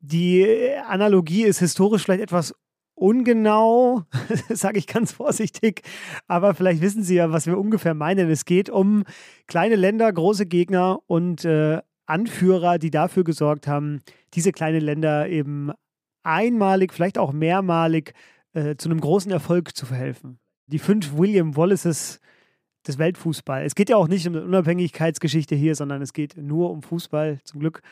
Die Analogie ist historisch vielleicht etwas ungenau, sage ich ganz vorsichtig, aber vielleicht wissen Sie ja, was wir ungefähr meinen. Es geht um kleine Länder, große Gegner und äh, Anführer, die dafür gesorgt haben, diese kleinen Länder eben einmalig, vielleicht auch mehrmalig äh, zu einem großen Erfolg zu verhelfen die fünf William Wallaces des Weltfußballs. Es geht ja auch nicht um eine Unabhängigkeitsgeschichte hier, sondern es geht nur um Fußball, zum Glück.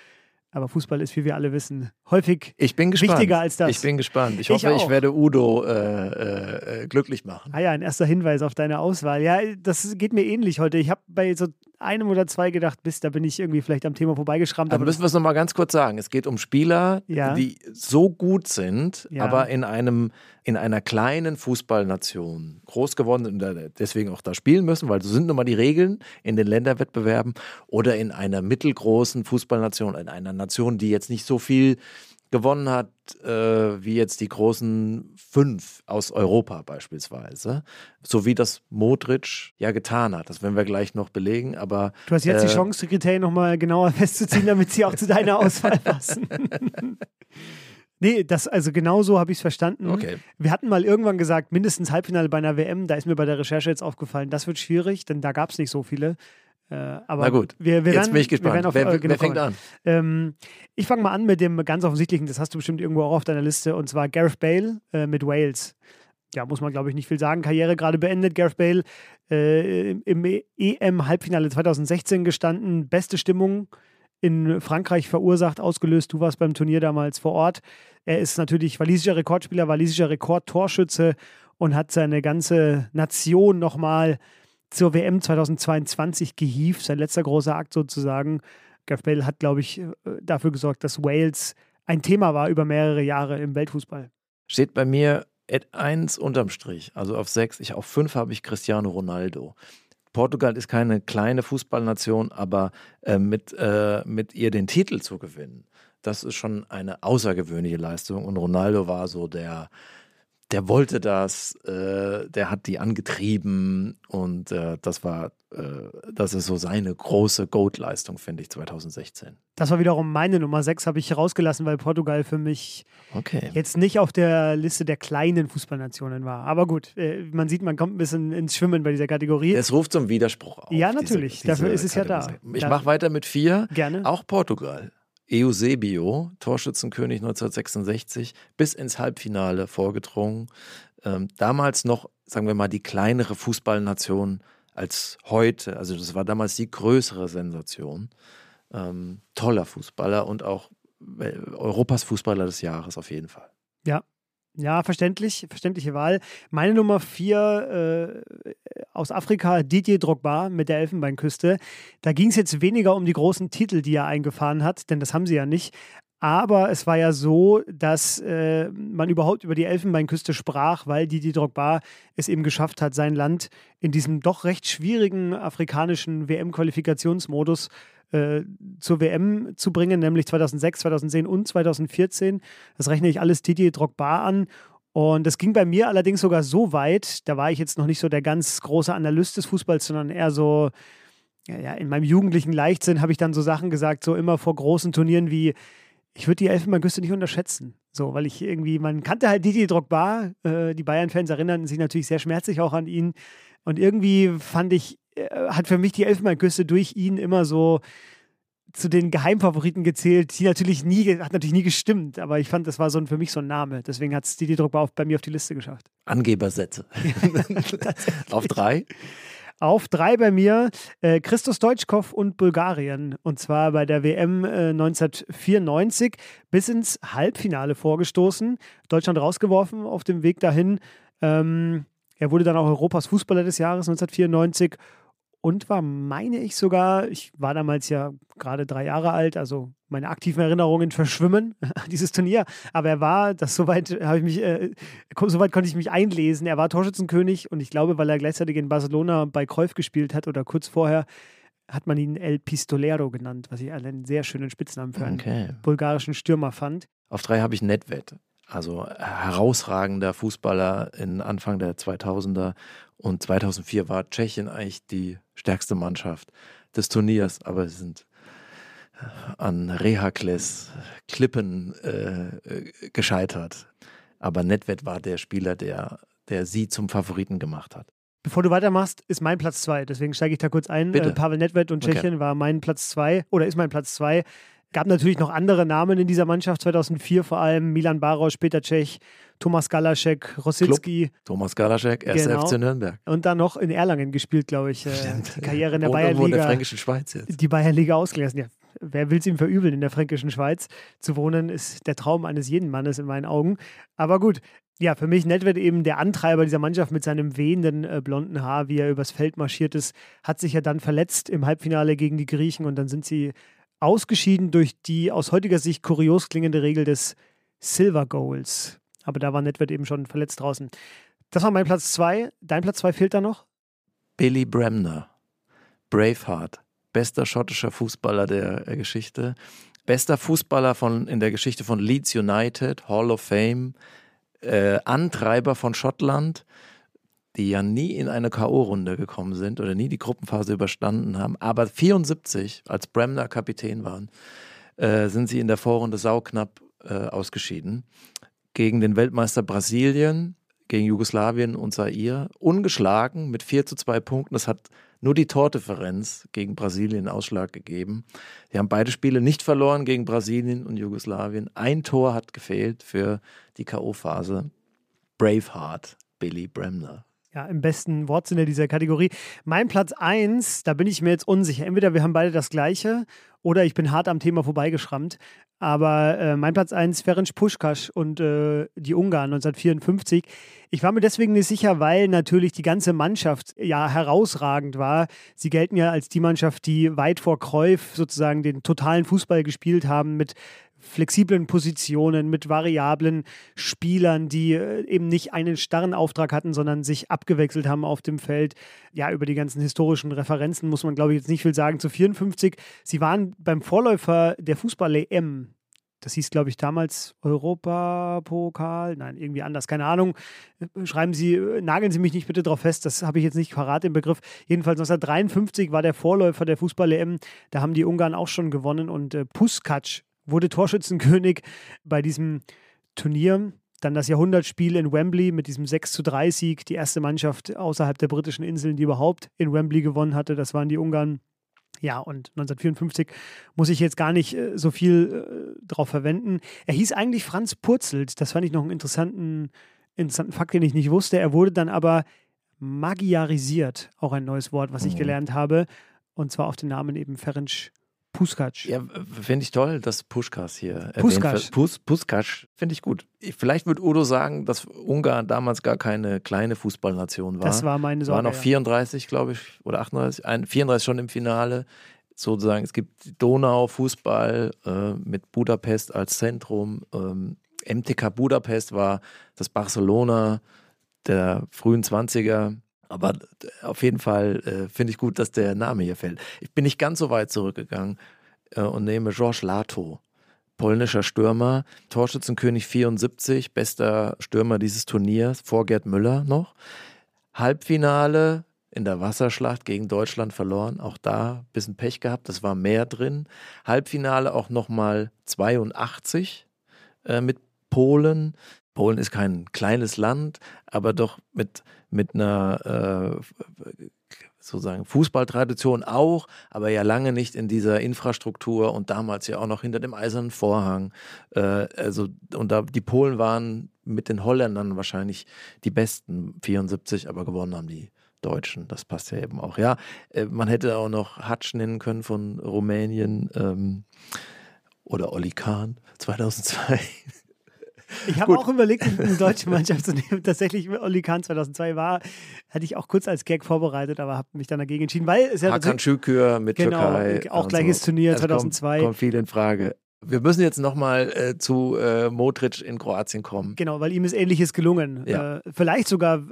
Aber Fußball ist, wie wir alle wissen, häufig ich bin wichtiger als das. Ich bin gespannt. Ich hoffe, ich, ich werde Udo äh, äh, glücklich machen. Ah ja, ein erster Hinweis auf deine Auswahl. Ja, das geht mir ähnlich heute. Ich habe bei so einem oder zwei gedacht, bis da bin ich irgendwie vielleicht am Thema vorbeigeschrammt. Aber müssen wir es nochmal ganz kurz sagen. Es geht um Spieler, ja. die so gut sind, ja. aber in einem in einer kleinen Fußballnation groß geworden sind und deswegen auch da spielen müssen, weil so sind nun mal die Regeln in den Länderwettbewerben oder in einer mittelgroßen Fußballnation, in einer Nation, die jetzt nicht so viel gewonnen hat, äh, wie jetzt die großen fünf aus Europa beispielsweise. So wie das Modric ja getan hat. Das werden wir gleich noch belegen, aber. Du hast jetzt äh, die Chance, die Kriterien nochmal genauer festzuziehen, damit sie auch zu deiner Auswahl passen. Nee, das, also genau so habe ich es verstanden. Okay. Wir hatten mal irgendwann gesagt, mindestens Halbfinale bei einer WM, da ist mir bei der Recherche jetzt aufgefallen, das wird schwierig, denn da gab es nicht so viele. Äh, aber Na gut, wir, wir jetzt werden, bin ich gespannt. Auf, wer, äh, wer fängt an? Ähm, ich fange mal an mit dem ganz offensichtlichen, das hast du bestimmt irgendwo auch auf deiner Liste, und zwar Gareth Bale äh, mit Wales. Ja, muss man, glaube ich, nicht viel sagen. Karriere gerade beendet. Gareth Bale äh, im EM-Halbfinale 2016 gestanden. Beste Stimmung in Frankreich verursacht, ausgelöst. Du warst beim Turnier damals vor Ort. Er ist natürlich walisischer Rekordspieler, walisischer Rekordtorschütze und hat seine ganze Nation nochmal zur WM 2022 gehievt, sein letzter großer Akt sozusagen. Gareth Bale hat, glaube ich, äh, dafür gesorgt, dass Wales ein Thema war über mehrere Jahre im Weltfußball. Steht bei mir at 1 unterm Strich, also auf 6. Ich, auf 5 habe ich Cristiano Ronaldo. Portugal ist keine kleine Fußballnation, aber äh, mit, äh, mit ihr den Titel zu gewinnen, das ist schon eine außergewöhnliche Leistung. Und Ronaldo war so der, der wollte das, äh, der hat die angetrieben und äh, das war, äh, das ist so seine große Goat-Leistung, finde ich, 2016. Das war wiederum meine Nummer 6, habe ich rausgelassen, weil Portugal für mich okay. jetzt nicht auf der Liste der kleinen Fußballnationen war. Aber gut, äh, man sieht, man kommt ein bisschen ins Schwimmen bei dieser Kategorie. Es ruft zum Widerspruch auf. Ja, natürlich, diese, diese dafür ist es Kategorie. ja da. Ich mache weiter mit vier. Gerne. Auch Portugal. Eusebio, Torschützenkönig 1966, bis ins Halbfinale vorgedrungen. Ähm, damals noch, sagen wir mal, die kleinere Fußballnation als heute. Also das war damals die größere Sensation. Ähm, toller Fußballer und auch äh, Europas Fußballer des Jahres auf jeden Fall. Ja, ja, verständlich, verständliche Wahl. Meine Nummer vier, äh, aus Afrika, Didier Drogba mit der Elfenbeinküste. Da ging es jetzt weniger um die großen Titel, die er eingefahren hat, denn das haben sie ja nicht. Aber es war ja so, dass äh, man überhaupt über die Elfenbeinküste sprach, weil Didi Drogba es eben geschafft hat, sein Land in diesem doch recht schwierigen afrikanischen WM-Qualifikationsmodus äh, zur WM zu bringen, nämlich 2006, 2010 und 2014. Das rechne ich alles Didi Drogba an. Und das ging bei mir allerdings sogar so weit, da war ich jetzt noch nicht so der ganz große Analyst des Fußballs, sondern eher so, ja, in meinem jugendlichen Leichtsinn habe ich dann so Sachen gesagt, so immer vor großen Turnieren wie, ich würde die Elfenbeinküste nicht unterschätzen. So, weil ich irgendwie, man kannte halt Didi Drogba, äh, die Bayern-Fans erinnerten sich natürlich sehr schmerzlich auch an ihn. Und irgendwie fand ich, hat für mich die Elfenbeinküste durch ihn immer so zu den Geheimfavoriten gezählt, die natürlich nie, hat natürlich nie gestimmt, aber ich fand, das war so ein, für mich so ein Name. Deswegen hat es Didi Drogba bei mir auf die Liste geschafft. Angebersätze. auf drei? Auf drei bei mir äh, Christus Deutschkow und Bulgarien. Und zwar bei der WM äh, 1994 bis ins Halbfinale vorgestoßen. Deutschland rausgeworfen auf dem Weg dahin. Ähm, er wurde dann auch Europas Fußballer des Jahres 1994 und war, meine ich sogar, ich war damals ja gerade drei Jahre alt, also meine aktiven Erinnerungen verschwimmen, dieses Turnier. Aber er war, das soweit habe ich mich, äh, soweit konnte ich mich einlesen. Er war Torschützenkönig und ich glaube, weil er gleichzeitig in Barcelona bei Cruyff gespielt hat oder kurz vorher, hat man ihn El Pistolero genannt, was ich einen sehr schönen Spitznamen für einen okay. bulgarischen Stürmer fand. Auf drei habe ich Nedved, also herausragender Fußballer in Anfang der 2000er und 2004 war Tschechien eigentlich die stärkste Mannschaft des Turniers, aber sie sind äh, an Rehakles Klippen äh, gescheitert. Aber Nedved war der Spieler, der, der sie zum Favoriten gemacht hat. Bevor du weitermachst, ist mein Platz zwei. Deswegen steige ich da kurz ein. Äh, Pavel Nedved und Tschechien okay. war mein Platz zwei oder ist mein Platz zwei. Gab natürlich noch andere Namen in dieser Mannschaft, 2004 vor allem. Milan Baros, Peter Cech, Thomas Galaschek, Rositzky. Thomas Galaschek, 1. genau. FC Nürnberg. Und dann noch in Erlangen gespielt, glaube ich. Äh, die Karriere in der Bayernliga. in der Fränkischen Schweiz jetzt. Die Bayernliga ausgelassen. Ja, wer will es ihm verübeln, in der Fränkischen Schweiz zu wohnen, ist der Traum eines jeden Mannes in meinen Augen. Aber gut, ja, für mich Nedved eben der Antreiber dieser Mannschaft mit seinem wehenden äh, blonden Haar, wie er übers Feld marschiert ist, hat sich ja dann verletzt im Halbfinale gegen die Griechen und dann sind sie ausgeschieden durch die aus heutiger Sicht kurios klingende Regel des Silver Goals. Aber da war Nedved eben schon verletzt draußen. Das war mein Platz zwei. Dein Platz zwei fehlt da noch? Billy Bremner, Braveheart, bester schottischer Fußballer der äh, Geschichte, bester Fußballer von, in der Geschichte von Leeds United, Hall of Fame, äh, Antreiber von Schottland, die ja nie in eine K.O.-Runde gekommen sind oder nie die Gruppenphase überstanden haben. Aber 74, als Bremner Kapitän waren, äh, sind sie in der Vorrunde sauknapp äh, ausgeschieden. Gegen den Weltmeister Brasilien, gegen Jugoslawien und Zaire, ungeschlagen mit 4 zu 2 Punkten. Das hat nur die Tordifferenz gegen Brasilien Ausschlag gegeben. Sie haben beide Spiele nicht verloren gegen Brasilien und Jugoslawien. Ein Tor hat gefehlt für die K.O.-Phase. Braveheart, Billy Bremner ja, im besten Wortsinne dieser Kategorie. Mein Platz 1, da bin ich mir jetzt unsicher. Entweder wir haben beide das gleiche oder ich bin hart am Thema vorbeigeschrammt. Aber äh, mein Platz 1, Ferenc Puschkasch und äh, die Ungarn 1954. Ich war mir deswegen nicht sicher, weil natürlich die ganze Mannschaft ja herausragend war. Sie gelten ja als die Mannschaft, die weit vor Cruyff sozusagen den totalen Fußball gespielt haben mit flexiblen Positionen, mit variablen Spielern, die äh, eben nicht einen starren Auftrag hatten, sondern sich abgewechselt haben auf dem Feld. Ja, über die ganzen historischen Referenzen muss man, glaube ich, jetzt nicht viel sagen. Zu 54, sie waren beim Vorläufer der Fußball-EM. Das hieß, glaube ich, damals Europapokal. Nein, irgendwie anders, keine Ahnung. Schreiben Sie, nageln Sie mich nicht bitte darauf fest, das habe ich jetzt nicht parat im Begriff. Jedenfalls 1953 war der Vorläufer der Fußball-EM. Da haben die Ungarn auch schon gewonnen und äh, Puskac wurde Torschützenkönig bei diesem Turnier. Dann das Jahrhundertspiel in Wembley mit diesem 6 zu 3 Sieg. Die erste Mannschaft außerhalb der britischen Inseln, die überhaupt in Wembley gewonnen hatte, das waren die Ungarn. Ja, und 1954 muss ich jetzt gar nicht äh, so viel äh, drauf verwenden. Er hieß eigentlich Franz Purzelt. Das fand ich noch einen interessanten, interessanten Fakt, den ich nicht wusste. Er wurde dann aber magiarisiert. Auch ein neues Wort, was ich mhm. gelernt habe. Und zwar auf den Namen eben Ferenc Puskac. Ja, finde ich toll, dass Puschkas hier Puskac. Pus, Puskac finde ich gut. Vielleicht wird Udo sagen, dass Ungarn damals gar keine kleine Fußballnation war. Das war meine Sorge. War noch 34, glaube ich, oder 38, ein, 34 schon im Finale. Sozusagen, es gibt Donau, Fußball äh, mit Budapest als Zentrum. Ähm, MTK Budapest war das Barcelona der frühen 20er. Aber auf jeden Fall äh, finde ich gut, dass der Name hier fällt. Ich bin nicht ganz so weit zurückgegangen äh, und nehme Georges Lato, polnischer Stürmer, Torschützenkönig 74, bester Stürmer dieses Turniers, vor Gerd Müller noch. Halbfinale in der Wasserschlacht gegen Deutschland verloren, auch da ein bisschen Pech gehabt, das war mehr drin. Halbfinale auch nochmal 82 äh, mit Polen. Polen ist kein kleines Land, aber doch mit, mit einer äh, sozusagen Fußballtradition auch, aber ja lange nicht in dieser Infrastruktur und damals ja auch noch hinter dem eisernen Vorhang. Äh, also, und da die Polen waren mit den Holländern wahrscheinlich die besten 74, aber gewonnen haben die Deutschen. Das passt ja eben auch. Ja, äh, man hätte auch noch Hatsch nennen können von Rumänien ähm, oder Oli Kahn 2002. Ich habe auch überlegt, eine deutsche Mannschaft zu nehmen. Tatsächlich, Oli Kahn 2002 war, hatte ich auch kurz als Gag vorbereitet, aber habe mich dann dagegen entschieden, weil es ja Hakan Şükür mit genau, Türkei. auch gleiches so. Turnier also 2002. Kommt, kommt viel in Frage. Wir müssen jetzt nochmal äh, zu äh, Modric in Kroatien kommen. Genau, weil ihm ist Ähnliches gelungen. Ja. Äh, vielleicht sogar,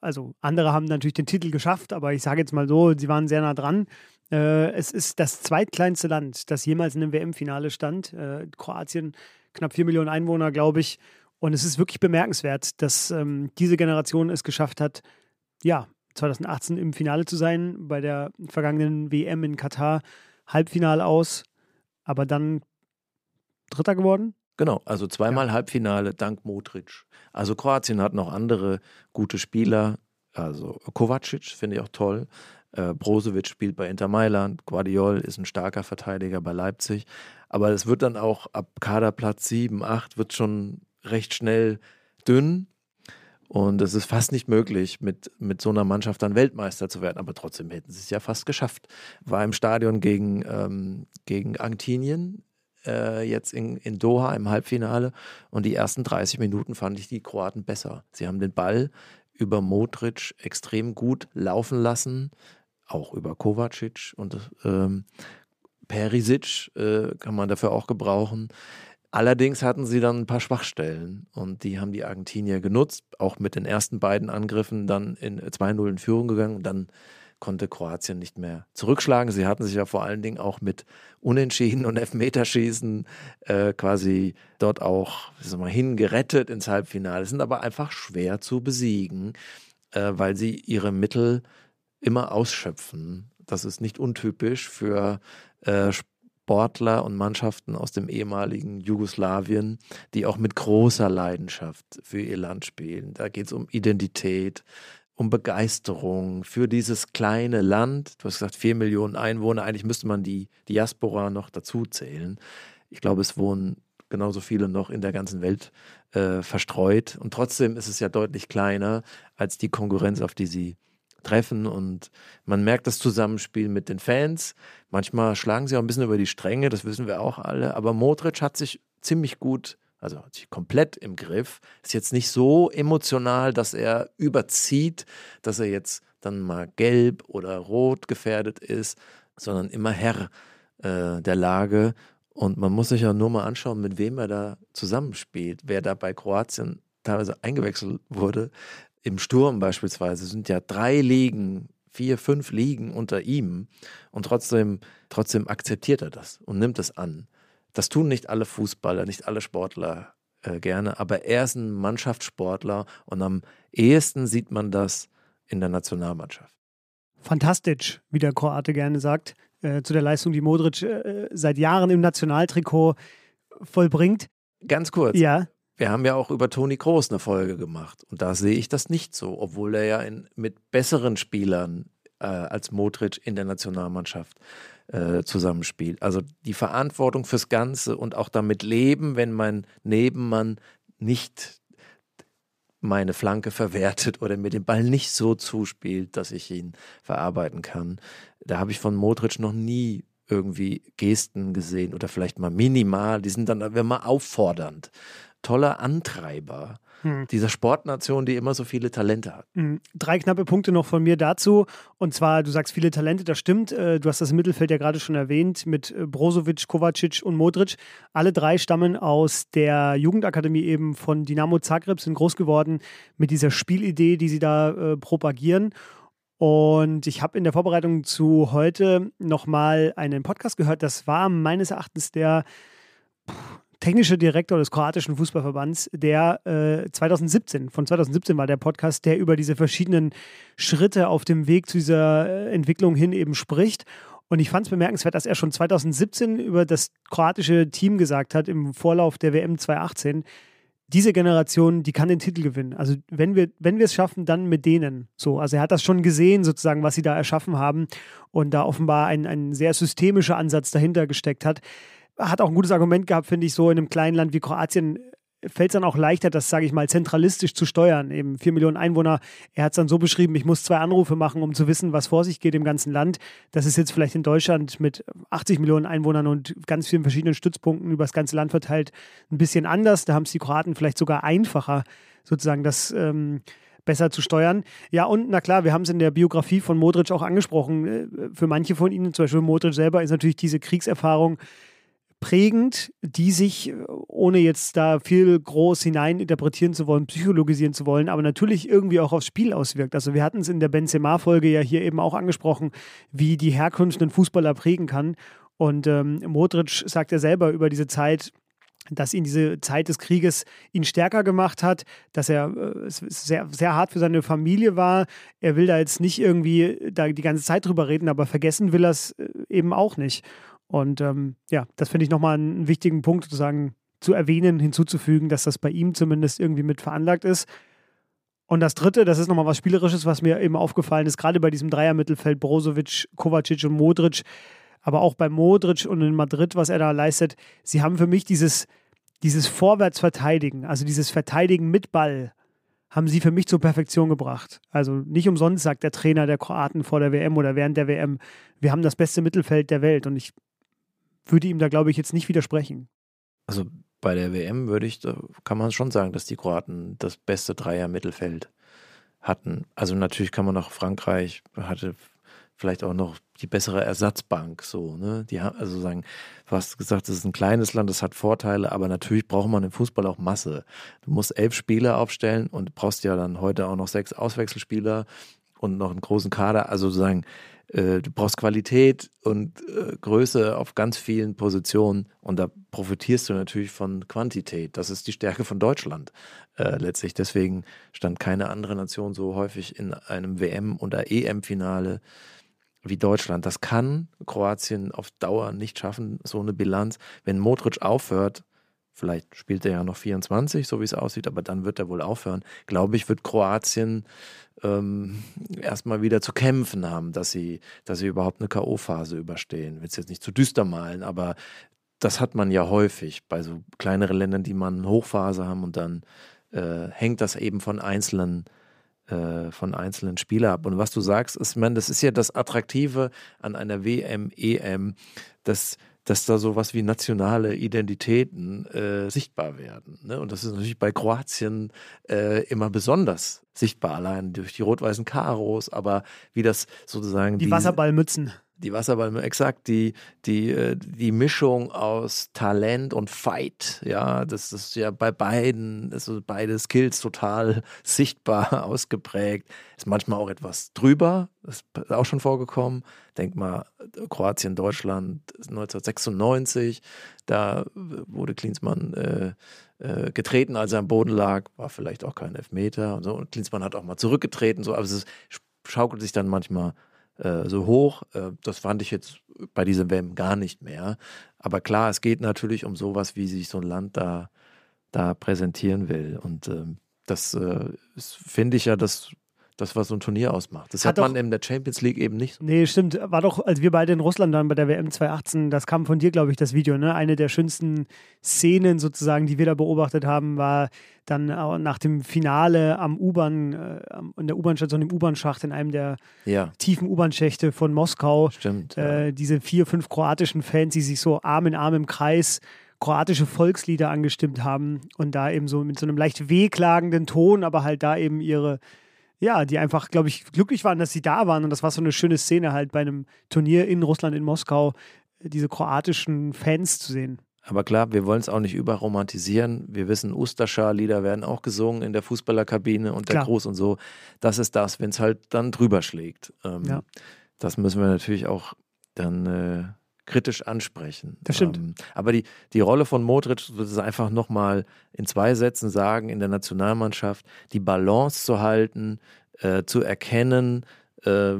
also andere haben natürlich den Titel geschafft, aber ich sage jetzt mal so, sie waren sehr nah dran. Äh, es ist das zweitkleinste Land, das jemals in einem WM-Finale stand. Äh, Kroatien, knapp vier Millionen Einwohner, glaube ich. Und es ist wirklich bemerkenswert, dass ähm, diese Generation es geschafft hat, ja, 2018 im Finale zu sein, bei der vergangenen WM in Katar Halbfinale aus, aber dann Dritter geworden? Genau, also zweimal ja. Halbfinale dank Modric. Also Kroatien hat noch andere gute Spieler, also Kovacic finde ich auch toll. Äh, Brozovic spielt bei Inter Mailand, Guardiol ist ein starker Verteidiger bei Leipzig. Aber es wird dann auch ab Kaderplatz 7, 8 wird schon recht schnell dünn. Und es ist fast nicht möglich, mit, mit so einer Mannschaft dann Weltmeister zu werden. Aber trotzdem hätten sie es ja fast geschafft. War im Stadion gegen, ähm, gegen Argentinien äh, jetzt in, in Doha im Halbfinale und die ersten 30 Minuten fand ich die Kroaten besser. Sie haben den Ball über Modric extrem gut laufen lassen, auch über Kovacic und ähm, Perisic äh, kann man dafür auch gebrauchen. Allerdings hatten sie dann ein paar Schwachstellen und die haben die Argentinier genutzt, auch mit den ersten beiden Angriffen dann in 2-0 in Führung gegangen dann konnte Kroatien nicht mehr zurückschlagen. Sie hatten sich ja vor allen Dingen auch mit Unentschieden und Elfmeterschießen äh, quasi dort auch mal, hingerettet ins Halbfinale, sind aber einfach schwer zu besiegen, äh, weil sie ihre Mittel immer ausschöpfen. Das ist nicht untypisch für äh, Sportler und Mannschaften aus dem ehemaligen Jugoslawien, die auch mit großer Leidenschaft für ihr Land spielen. Da geht es um Identität, um Begeisterung für dieses kleine Land. Du hast gesagt, vier Millionen Einwohner. Eigentlich müsste man die Diaspora noch dazu zählen. Ich glaube, es wohnen genauso viele noch in der ganzen Welt äh, verstreut. Und trotzdem ist es ja deutlich kleiner als die Konkurrenz, auf die sie treffen. Und man merkt das Zusammenspiel mit den Fans. Manchmal schlagen sie auch ein bisschen über die Stränge, das wissen wir auch alle. Aber Modric hat sich ziemlich gut also hat sich komplett im Griff. Ist jetzt nicht so emotional, dass er überzieht, dass er jetzt dann mal gelb oder rot gefährdet ist, sondern immer Herr äh, der Lage. Und man muss sich ja nur mal anschauen, mit wem er da zusammenspielt. Wer da bei Kroatien teilweise eingewechselt wurde. Im Sturm beispielsweise sind ja drei Ligen, vier, fünf Ligen unter ihm. Und trotzdem, trotzdem akzeptiert er das und nimmt es an. Das tun nicht alle Fußballer, nicht alle Sportler äh, gerne, aber er ist ein Mannschaftssportler und am ehesten sieht man das in der Nationalmannschaft. Fantastisch, wie der Kroate gerne sagt, äh, zu der Leistung, die Modric äh, seit Jahren im Nationaltrikot vollbringt. Ganz kurz. Ja. Wir haben ja auch über Toni Kroos eine Folge gemacht und da sehe ich das nicht so, obwohl er ja in, mit besseren Spielern äh, als Modric in der Nationalmannschaft äh, zusammenspielt. Also die Verantwortung fürs Ganze und auch damit leben, wenn mein Nebenmann nicht meine Flanke verwertet oder mir den Ball nicht so zuspielt, dass ich ihn verarbeiten kann. Da habe ich von Modric noch nie irgendwie Gesten gesehen oder vielleicht mal minimal. Die sind dann immer auffordernd. Toller Antreiber hm. dieser Sportnation, die immer so viele Talente hat. Hm. Drei knappe Punkte noch von mir dazu. Und zwar, du sagst viele Talente, das stimmt. Äh, du hast das Mittelfeld ja gerade schon erwähnt mit äh, Brozovic, Kovacic und Modric. Alle drei stammen aus der Jugendakademie eben von Dynamo Zagreb, sind groß geworden mit dieser Spielidee, die sie da äh, propagieren. Und ich habe in der Vorbereitung zu heute nochmal einen Podcast gehört. Das war meines Erachtens der technische Direktor des kroatischen Fußballverbands, der äh, 2017, von 2017 war der Podcast, der über diese verschiedenen Schritte auf dem Weg zu dieser äh, Entwicklung hin eben spricht. Und ich fand es bemerkenswert, dass er schon 2017 über das kroatische Team gesagt hat, im Vorlauf der WM 2018, diese Generation, die kann den Titel gewinnen. Also wenn wir, wenn wir es schaffen, dann mit denen. So, also er hat das schon gesehen, sozusagen, was sie da erschaffen haben und da offenbar ein, ein sehr systemischer Ansatz dahinter gesteckt hat hat auch ein gutes Argument gehabt, finde ich, so in einem kleinen Land wie Kroatien fällt es dann auch leichter, das, sage ich mal, zentralistisch zu steuern. Eben vier Millionen Einwohner. Er hat es dann so beschrieben, ich muss zwei Anrufe machen, um zu wissen, was vor sich geht im ganzen Land. Das ist jetzt vielleicht in Deutschland mit 80 Millionen Einwohnern und ganz vielen verschiedenen Stützpunkten über das ganze Land verteilt ein bisschen anders. Da haben es die Kroaten vielleicht sogar einfacher, sozusagen das ähm, besser zu steuern. Ja, und na klar, wir haben es in der Biografie von Modric auch angesprochen. Äh, für manche von Ihnen, zum Beispiel Modric selber, ist natürlich diese Kriegserfahrung prägend, die sich, ohne jetzt da viel groß hineininterpretieren zu wollen, psychologisieren zu wollen, aber natürlich irgendwie auch aufs Spiel auswirkt. Also wir hatten es in der Benzema-Folge ja hier eben auch angesprochen, wie die Herkunft einen Fußballer prägen kann. Und ähm, Modric sagt ja selber über diese Zeit, dass ihn diese Zeit des Krieges ihn stärker gemacht hat, dass er äh, sehr, sehr hart für seine Familie war. Er will da jetzt nicht irgendwie da die ganze Zeit drüber reden, aber vergessen will er es äh, eben auch nicht. Und ähm, ja, das finde ich nochmal einen wichtigen Punkt sozusagen zu erwähnen, hinzuzufügen, dass das bei ihm zumindest irgendwie mit veranlagt ist. Und das dritte, das ist nochmal was Spielerisches, was mir eben aufgefallen ist, gerade bei diesem Dreier-Mittelfeld, Brozovic, Kovacic und Modric, aber auch bei Modric und in Madrid, was er da leistet, sie haben für mich dieses, dieses Vorwärtsverteidigen, also dieses Verteidigen mit Ball, haben sie für mich zur Perfektion gebracht. Also nicht umsonst sagt der Trainer der Kroaten vor der WM oder während der WM, wir haben das beste Mittelfeld der Welt. Und ich würde ihm da, glaube ich, jetzt nicht widersprechen. Also bei der WM würde ich, kann man schon sagen, dass die Kroaten das beste Dreier-Mittelfeld hatten. Also natürlich kann man noch Frankreich hatte vielleicht auch noch die bessere Ersatzbank, so, ne? Die haben, also sagen, du hast gesagt, das ist ein kleines Land, das hat Vorteile, aber natürlich braucht man im Fußball auch Masse. Du musst elf Spieler aufstellen und brauchst ja dann heute auch noch sechs Auswechselspieler und noch einen großen Kader. Also sozusagen, äh, du brauchst Qualität und äh, Größe auf ganz vielen Positionen und da profitierst du natürlich von Quantität. Das ist die Stärke von Deutschland äh, letztlich. Deswegen stand keine andere Nation so häufig in einem WM- oder EM-Finale wie Deutschland. Das kann Kroatien auf Dauer nicht schaffen, so eine Bilanz. Wenn Modric aufhört, Vielleicht spielt er ja noch 24, so wie es aussieht, aber dann wird er wohl aufhören. Glaube ich, wird Kroatien ähm, erstmal wieder zu kämpfen haben, dass sie, dass sie überhaupt eine K.O.-Phase überstehen. Will es jetzt nicht zu düster malen, aber das hat man ja häufig bei so kleineren Ländern, die man eine Hochphase haben und dann äh, hängt das eben von einzelnen äh, von einzelnen Spielern ab. Und was du sagst, ist, man, das ist ja das Attraktive an einer WM, EM, dass dass da sowas wie nationale Identitäten äh, sichtbar werden. Ne? Und das ist natürlich bei Kroatien äh, immer besonders sichtbar, allein durch die rot-weißen Karos, aber wie das sozusagen. Die, die Wasserballmützen die Wasserball, exakt, die, die, äh, die Mischung aus Talent und Fight, ja, das ist ja bei beiden, ist beide Skills total sichtbar ausgeprägt. Ist manchmal auch etwas drüber, ist auch schon vorgekommen. Denk mal, Kroatien, Deutschland 1996, da wurde Klinsmann äh, äh, getreten, als er am Boden lag, war vielleicht auch kein Elfmeter und so. Und Klinsmann hat auch mal zurückgetreten, so, aber es ist, schaukelt sich dann manchmal äh, so hoch. Äh, das fand ich jetzt bei dieser WM gar nicht mehr. Aber klar, es geht natürlich um sowas, wie sich so ein Land da, da präsentieren will. Und äh, das finde ich ja das, das, was so ein Turnier ausmacht. Das Hat hat, man doch- in der Champions League eben nicht. Nee, stimmt. War doch, als wir beide in Russland waren bei der WM 2018, das kam von dir, glaube ich, das Video. Ne? Eine der schönsten Szenen sozusagen, die wir da beobachtet haben, war dann auch nach dem Finale am U-Bahn, äh, in der U-Bahn-Station, im U-Bahn-Schacht in einem der Ja, tiefen U-Bahn-Schächte von Moskau. stimmt. ja. Äh, diese vier, fünf kroatischen Fans, die sich so Arm in Arm im Kreis kroatische Volkslieder angestimmt haben und da eben so mit so einem leicht wehklagenden Ton, aber halt da eben ihre, ja, die einfach, glaube ich, glücklich waren, dass sie da waren und das war so eine schöne Szene halt bei einem Turnier in Russland, in Moskau, diese kroatischen Fans zu sehen. Aber klar, wir wollen es auch nicht überromantisieren. Wir wissen, Ustascha-Lieder werden auch gesungen in der Fußballerkabine und der Klar. Gruß und so. Das ist das, wenn es halt dann drüber schlägt. Ähm, Ja. Das müssen wir natürlich auch dann äh, kritisch ansprechen. Das stimmt. Ähm, aber die, die Rolle von Modric, würde es einfach nochmal in zwei Sätzen sagen, in der Nationalmannschaft, die Balance zu halten, äh, zu erkennen, äh,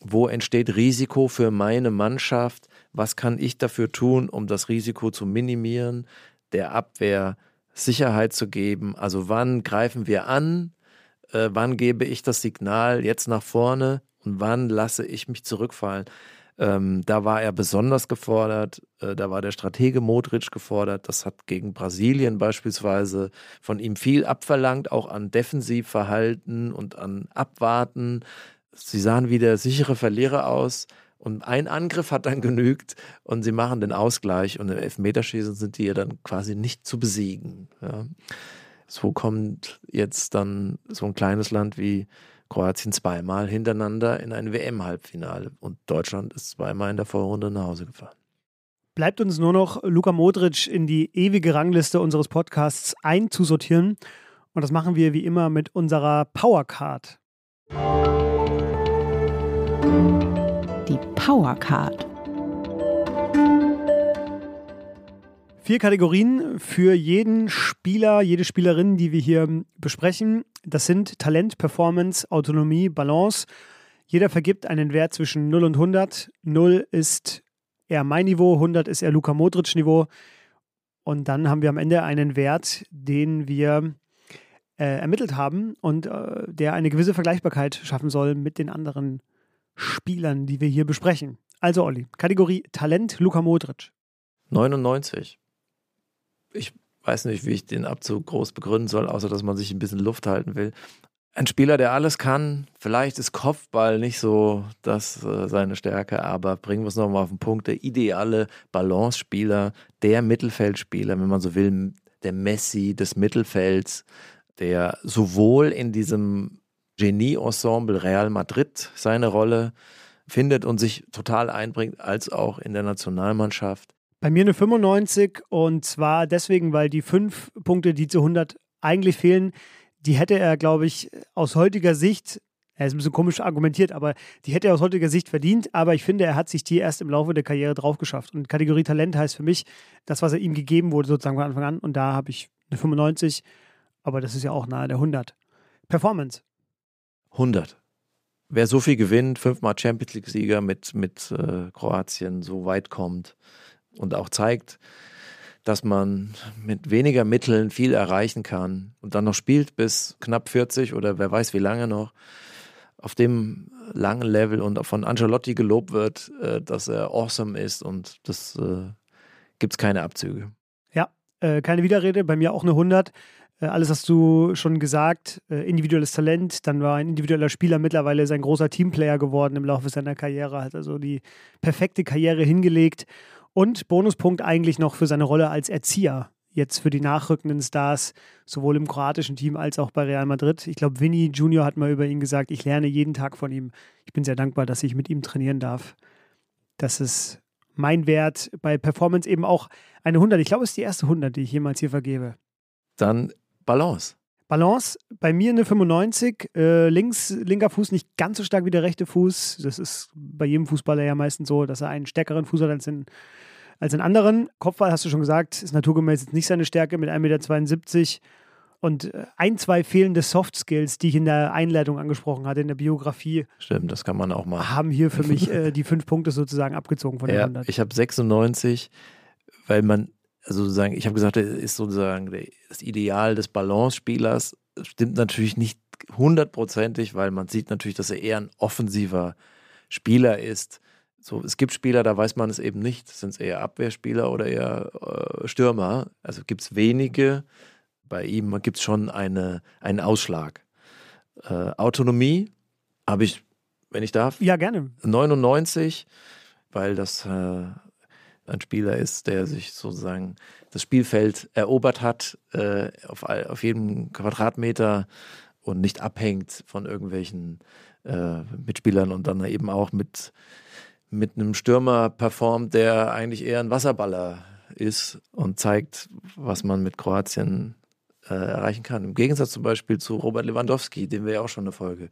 wo entsteht Risiko für meine Mannschaft, was kann ich dafür tun, um das Risiko zu minimieren, der Abwehr Sicherheit zu geben, also wann greifen wir an, äh, wann gebe ich das Signal jetzt nach vorne und wann lasse ich mich zurückfallen. Ähm, da war er besonders gefordert, äh, da war der Stratege Modric gefordert. Das hat gegen Brasilien beispielsweise von ihm viel abverlangt, auch an Defensivverhalten und an Abwarten. Sie sahen wie der sichere Verlierer aus. Und ein Angriff hat dann genügt und sie machen den Ausgleich und im Elfmeterschießen sind die ja dann quasi nicht zu besiegen. Ja. So kommt jetzt dann so ein kleines Land wie Kroatien zweimal hintereinander in ein WM-Halbfinale und Deutschland ist zweimal in der Vorrunde nach Hause gefahren. Bleibt uns nur noch Luka Modric in die ewige Rangliste unseres Podcasts einzusortieren. Und das machen wir wie immer mit unserer Powercard. Die Powercard. Vier Kategorien für jeden Spieler, jede Spielerin, die wir hier besprechen. Das sind Talent, Performance, Autonomie, Balance. Jeder vergibt einen Wert zwischen 0 und 100. 0 ist eher mein Niveau, 100 ist eher Luka Modric Niveau. Und dann haben wir am Ende einen Wert, den wir äh, ermittelt haben und äh, der eine gewisse Vergleichbarkeit schaffen soll mit den anderen Spielern, die wir hier besprechen. Also Olli, Kategorie Talent Luka Modric. 99. Ich weiß nicht, wie ich den Abzug groß begründen soll, außer dass man sich ein bisschen Luft halten will. Ein Spieler, der alles kann, vielleicht ist Kopfball nicht so das äh, seine Stärke, aber bringen wir es nochmal auf den Punkt, der ideale Balance-Spieler, der Mittelfeldspieler, wenn man so will, der Messi des Mittelfelds, der sowohl in diesem Genie-Ensemble Real Madrid seine Rolle findet und sich total einbringt, als auch in der Nationalmannschaft. Bei mir eine 95 und zwar deswegen, weil die fünf Punkte, die zu 100 eigentlich fehlen, die hätte er, glaube ich, aus heutiger Sicht, er ist ein bisschen komisch argumentiert, aber die hätte er aus heutiger Sicht verdient. Aber ich finde, er hat sich die erst im Laufe der Karriere drauf geschafft. Und Kategorie Talent heißt für mich, das, was er ihm gegeben wurde, sozusagen von Anfang an. Und da habe ich eine 95, aber das ist ja auch nahe der 100. Performance. 100. Wer so viel gewinnt, fünfmal Champions League-Sieger mit, mit äh, Kroatien so weit kommt und auch zeigt, dass man mit weniger Mitteln viel erreichen kann und dann noch spielt bis knapp 40 oder wer weiß wie lange noch, auf dem langen Level und von Ancelotti gelobt wird, äh, dass er awesome ist und das äh, gibt es keine Abzüge. Ja, äh, keine Widerrede, bei mir auch eine 100. Äh, alles hast du schon gesagt. Äh, individuelles Talent, dann war ein individueller Spieler mittlerweile sein großer Teamplayer geworden im Laufe seiner Karriere, hat also die perfekte Karriere hingelegt. Und Bonuspunkt eigentlich noch für seine Rolle als Erzieher. Jetzt für die nachrückenden Stars, sowohl im kroatischen Team als auch bei Real Madrid. Ich glaube, Vinny Junior hat mal über ihn gesagt, ich lerne jeden Tag von ihm. Ich bin sehr dankbar, dass ich mit ihm trainieren darf. Das ist mein Wert bei Performance eben auch eine 100. Ich glaube, es ist die erste 100, die ich jemals hier vergebe. Dann Balance. Balance, bei mir eine 95. Äh, links, linker Fuß nicht ganz so stark wie der rechte Fuß. Das ist bei jedem Fußballer ja meistens so, dass er einen stärkeren Fuß hat als den, als den anderen. Kopfball, hast du schon gesagt, ist naturgemäß jetzt nicht seine Stärke mit 1,72 Meter. Und äh, ein, zwei fehlende Soft Skills, die ich in der Einleitung angesprochen hatte, in der Biografie, Stimmt, das kann man auch machen. haben hier für mich äh, die fünf Punkte sozusagen abgezogen von den Ja, 100. ich habe 96, weil man, also sozusagen, ich habe gesagt, er ist sozusagen das Ideal des Balance-Spielers. Stimmt natürlich nicht hundertprozentig, weil man sieht natürlich, dass er eher ein offensiver Spieler ist. So, es gibt Spieler, da weiß man es eben nicht. Sind es eher Abwehrspieler oder eher äh, Stürmer? Also gibt es wenige. Bei ihm gibt es schon eine, einen Ausschlag. Äh, Autonomie habe ich, wenn ich darf. Ja, gerne. 99, weil das äh, ein Spieler ist, der sich sozusagen das Spielfeld erobert hat, äh, auf, auf jedem Quadratmeter und nicht abhängt von irgendwelchen äh, Mitspielern und dann eben auch mit mit einem Stürmer performt, der eigentlich eher ein Wasserballer ist und zeigt, was man mit Kroatien äh, erreichen kann. Im Gegensatz zum Beispiel zu Robert Lewandowski, dem wir ja auch schon eine Folge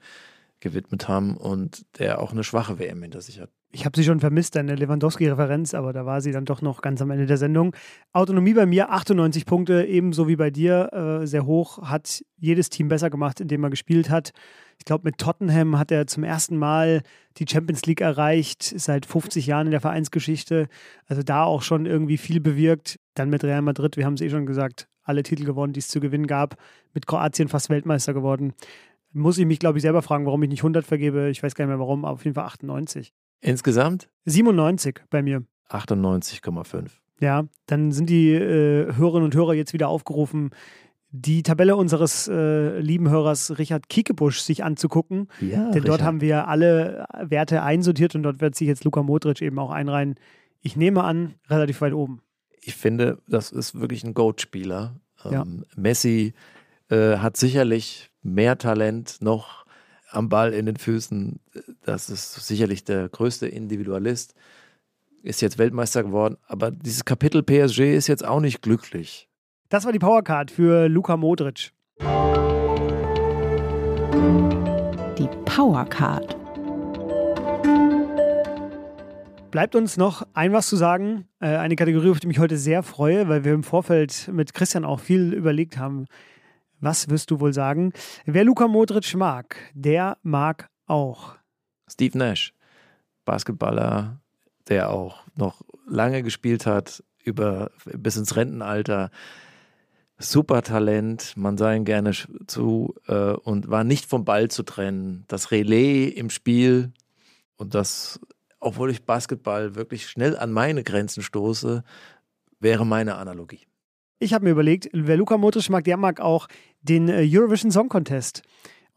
gewidmet haben und der auch eine schwache WM hinter sich hat. Ich habe sie schon vermisst, deine Lewandowski-Referenz, aber da war sie dann doch noch ganz am Ende der Sendung. Autonomie bei mir 98 Punkte, ebenso wie bei dir, äh, sehr hoch. Hat jedes Team besser gemacht, in dem er gespielt hat. Ich glaube, mit Tottenham hat er zum ersten Mal die Champions League erreicht, seit 50 Jahren in der Vereinsgeschichte. Also da auch schon irgendwie viel bewirkt. Dann mit Real Madrid, wir haben es eh schon gesagt, alle Titel gewonnen, die es zu gewinnen gab. Mit Kroatien fast Weltmeister geworden. Muss ich mich, glaube ich, selber fragen, warum ich nicht 100 vergebe. Ich weiß gar nicht mehr warum, aber auf jeden Fall 98. Insgesamt? 97 bei mir. 98,5. Ja, dann sind die äh, Hörerinnen und Hörer jetzt wieder aufgerufen, die Tabelle unseres äh, lieben Hörers Richard Kiekebusch sich anzugucken. Ja, Denn Richard. dort haben wir alle Werte einsortiert und dort wird sich jetzt Luka Modric eben auch einreihen. Ich nehme an, relativ weit oben. Ich finde, das ist wirklich ein Goat-Spieler. Ja. Ähm, Messi äh, hat sicherlich mehr Talent noch am Ball in den Füßen. Das ist sicherlich der größte Individualist. Ist jetzt Weltmeister geworden, aber dieses Kapitel PSG ist jetzt auch nicht glücklich. Das war die Powercard für Luka Modric. Die Powercard. Bleibt uns noch ein was zu sagen. Äh, eine Kategorie, auf die ich mich heute sehr freue, weil wir im Vorfeld mit Christian auch viel überlegt haben. Was wirst du wohl sagen? Wer Luka Modric mag, der mag auch. Steve Nash, Basketballer, der auch noch lange gespielt hat, über, bis ins Rentenalter super Talent, man sah ihn gerne zu äh, und war nicht vom Ball zu trennen. Das Relais im Spiel und das, obwohl ich Basketball wirklich schnell an meine Grenzen stoße, wäre meine Analogie. Ich habe mir überlegt, wer Luka Modric mag, der mag auch den äh, Eurovision Song Contest.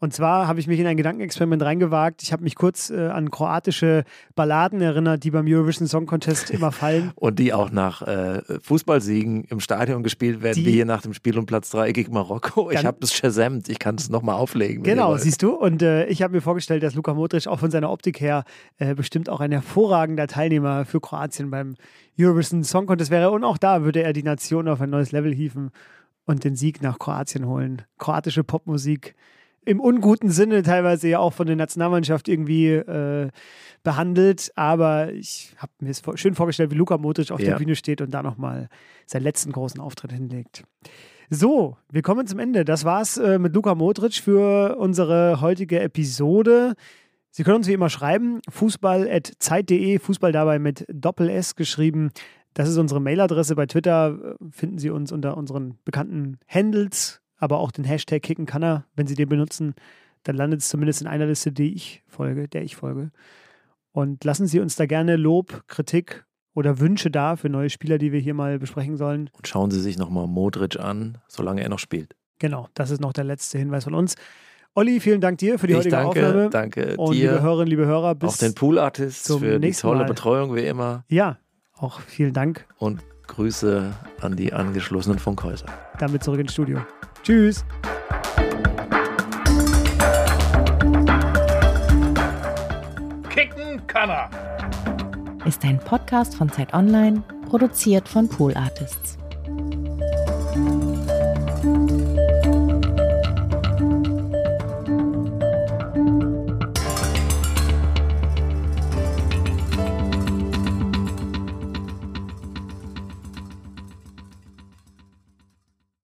Und zwar habe ich mich in ein Gedankenexperiment reingewagt. Ich habe mich kurz äh, an kroatische Balladen erinnert, die beim Eurovision Song Contest immer fallen. Und die auch nach äh, Fußballsiegen im Stadion gespielt werden, die, wie hier nach dem Spiel um Platz 3 gegen Marokko. Ich habe das shazamt, ich kann es nochmal auflegen. Genau, siehst du. Und äh, ich habe mir vorgestellt, dass Luka Modric auch von seiner Optik her äh, bestimmt auch ein hervorragender Teilnehmer für Kroatien beim Eurovision Song Contest wäre. Und auch da würde er die Nation auf ein neues Level hieven und den Sieg nach Kroatien holen. Kroatische Popmusik im unguten Sinne teilweise ja auch von der Nationalmannschaft irgendwie äh, behandelt. Aber ich habe mir es schön vorgestellt, wie Luka Modric auf ja. der Bühne steht und da nochmal seinen letzten großen Auftritt hinlegt. So, wir kommen zum Ende. Das war's äh, mit Luka Modric für unsere heutige Episode. Sie können uns wie immer schreiben, fußball.zeit.de, Fußball dabei mit Doppel-S geschrieben. Das ist unsere Mailadresse. Bei Twitter äh, finden Sie uns unter unseren bekannten Handles aber auch den Hashtag kicken kann er, wenn Sie den benutzen, dann landet es zumindest in einer Liste, die ich folge, der ich folge. Und lassen Sie uns da gerne Lob, Kritik oder Wünsche da für neue Spieler, die wir hier mal besprechen sollen. Und schauen Sie sich nochmal Modric an, solange er noch spielt. Genau, das ist noch der letzte Hinweis von uns. Olli, vielen Dank dir für die ich heutige danke, Aufnahme. Danke Und dir. liebe Hörerinnen, liebe Hörer, bis Auch den Pool Artists für die tolle Mal. Betreuung wie immer. Ja, auch vielen Dank. Und Grüße an die angeschlossenen Funkhäuser. Damit zurück ins Studio. Tschüss. Kicken kann er. Ist ein Podcast von Zeit Online, produziert von Pool Artists.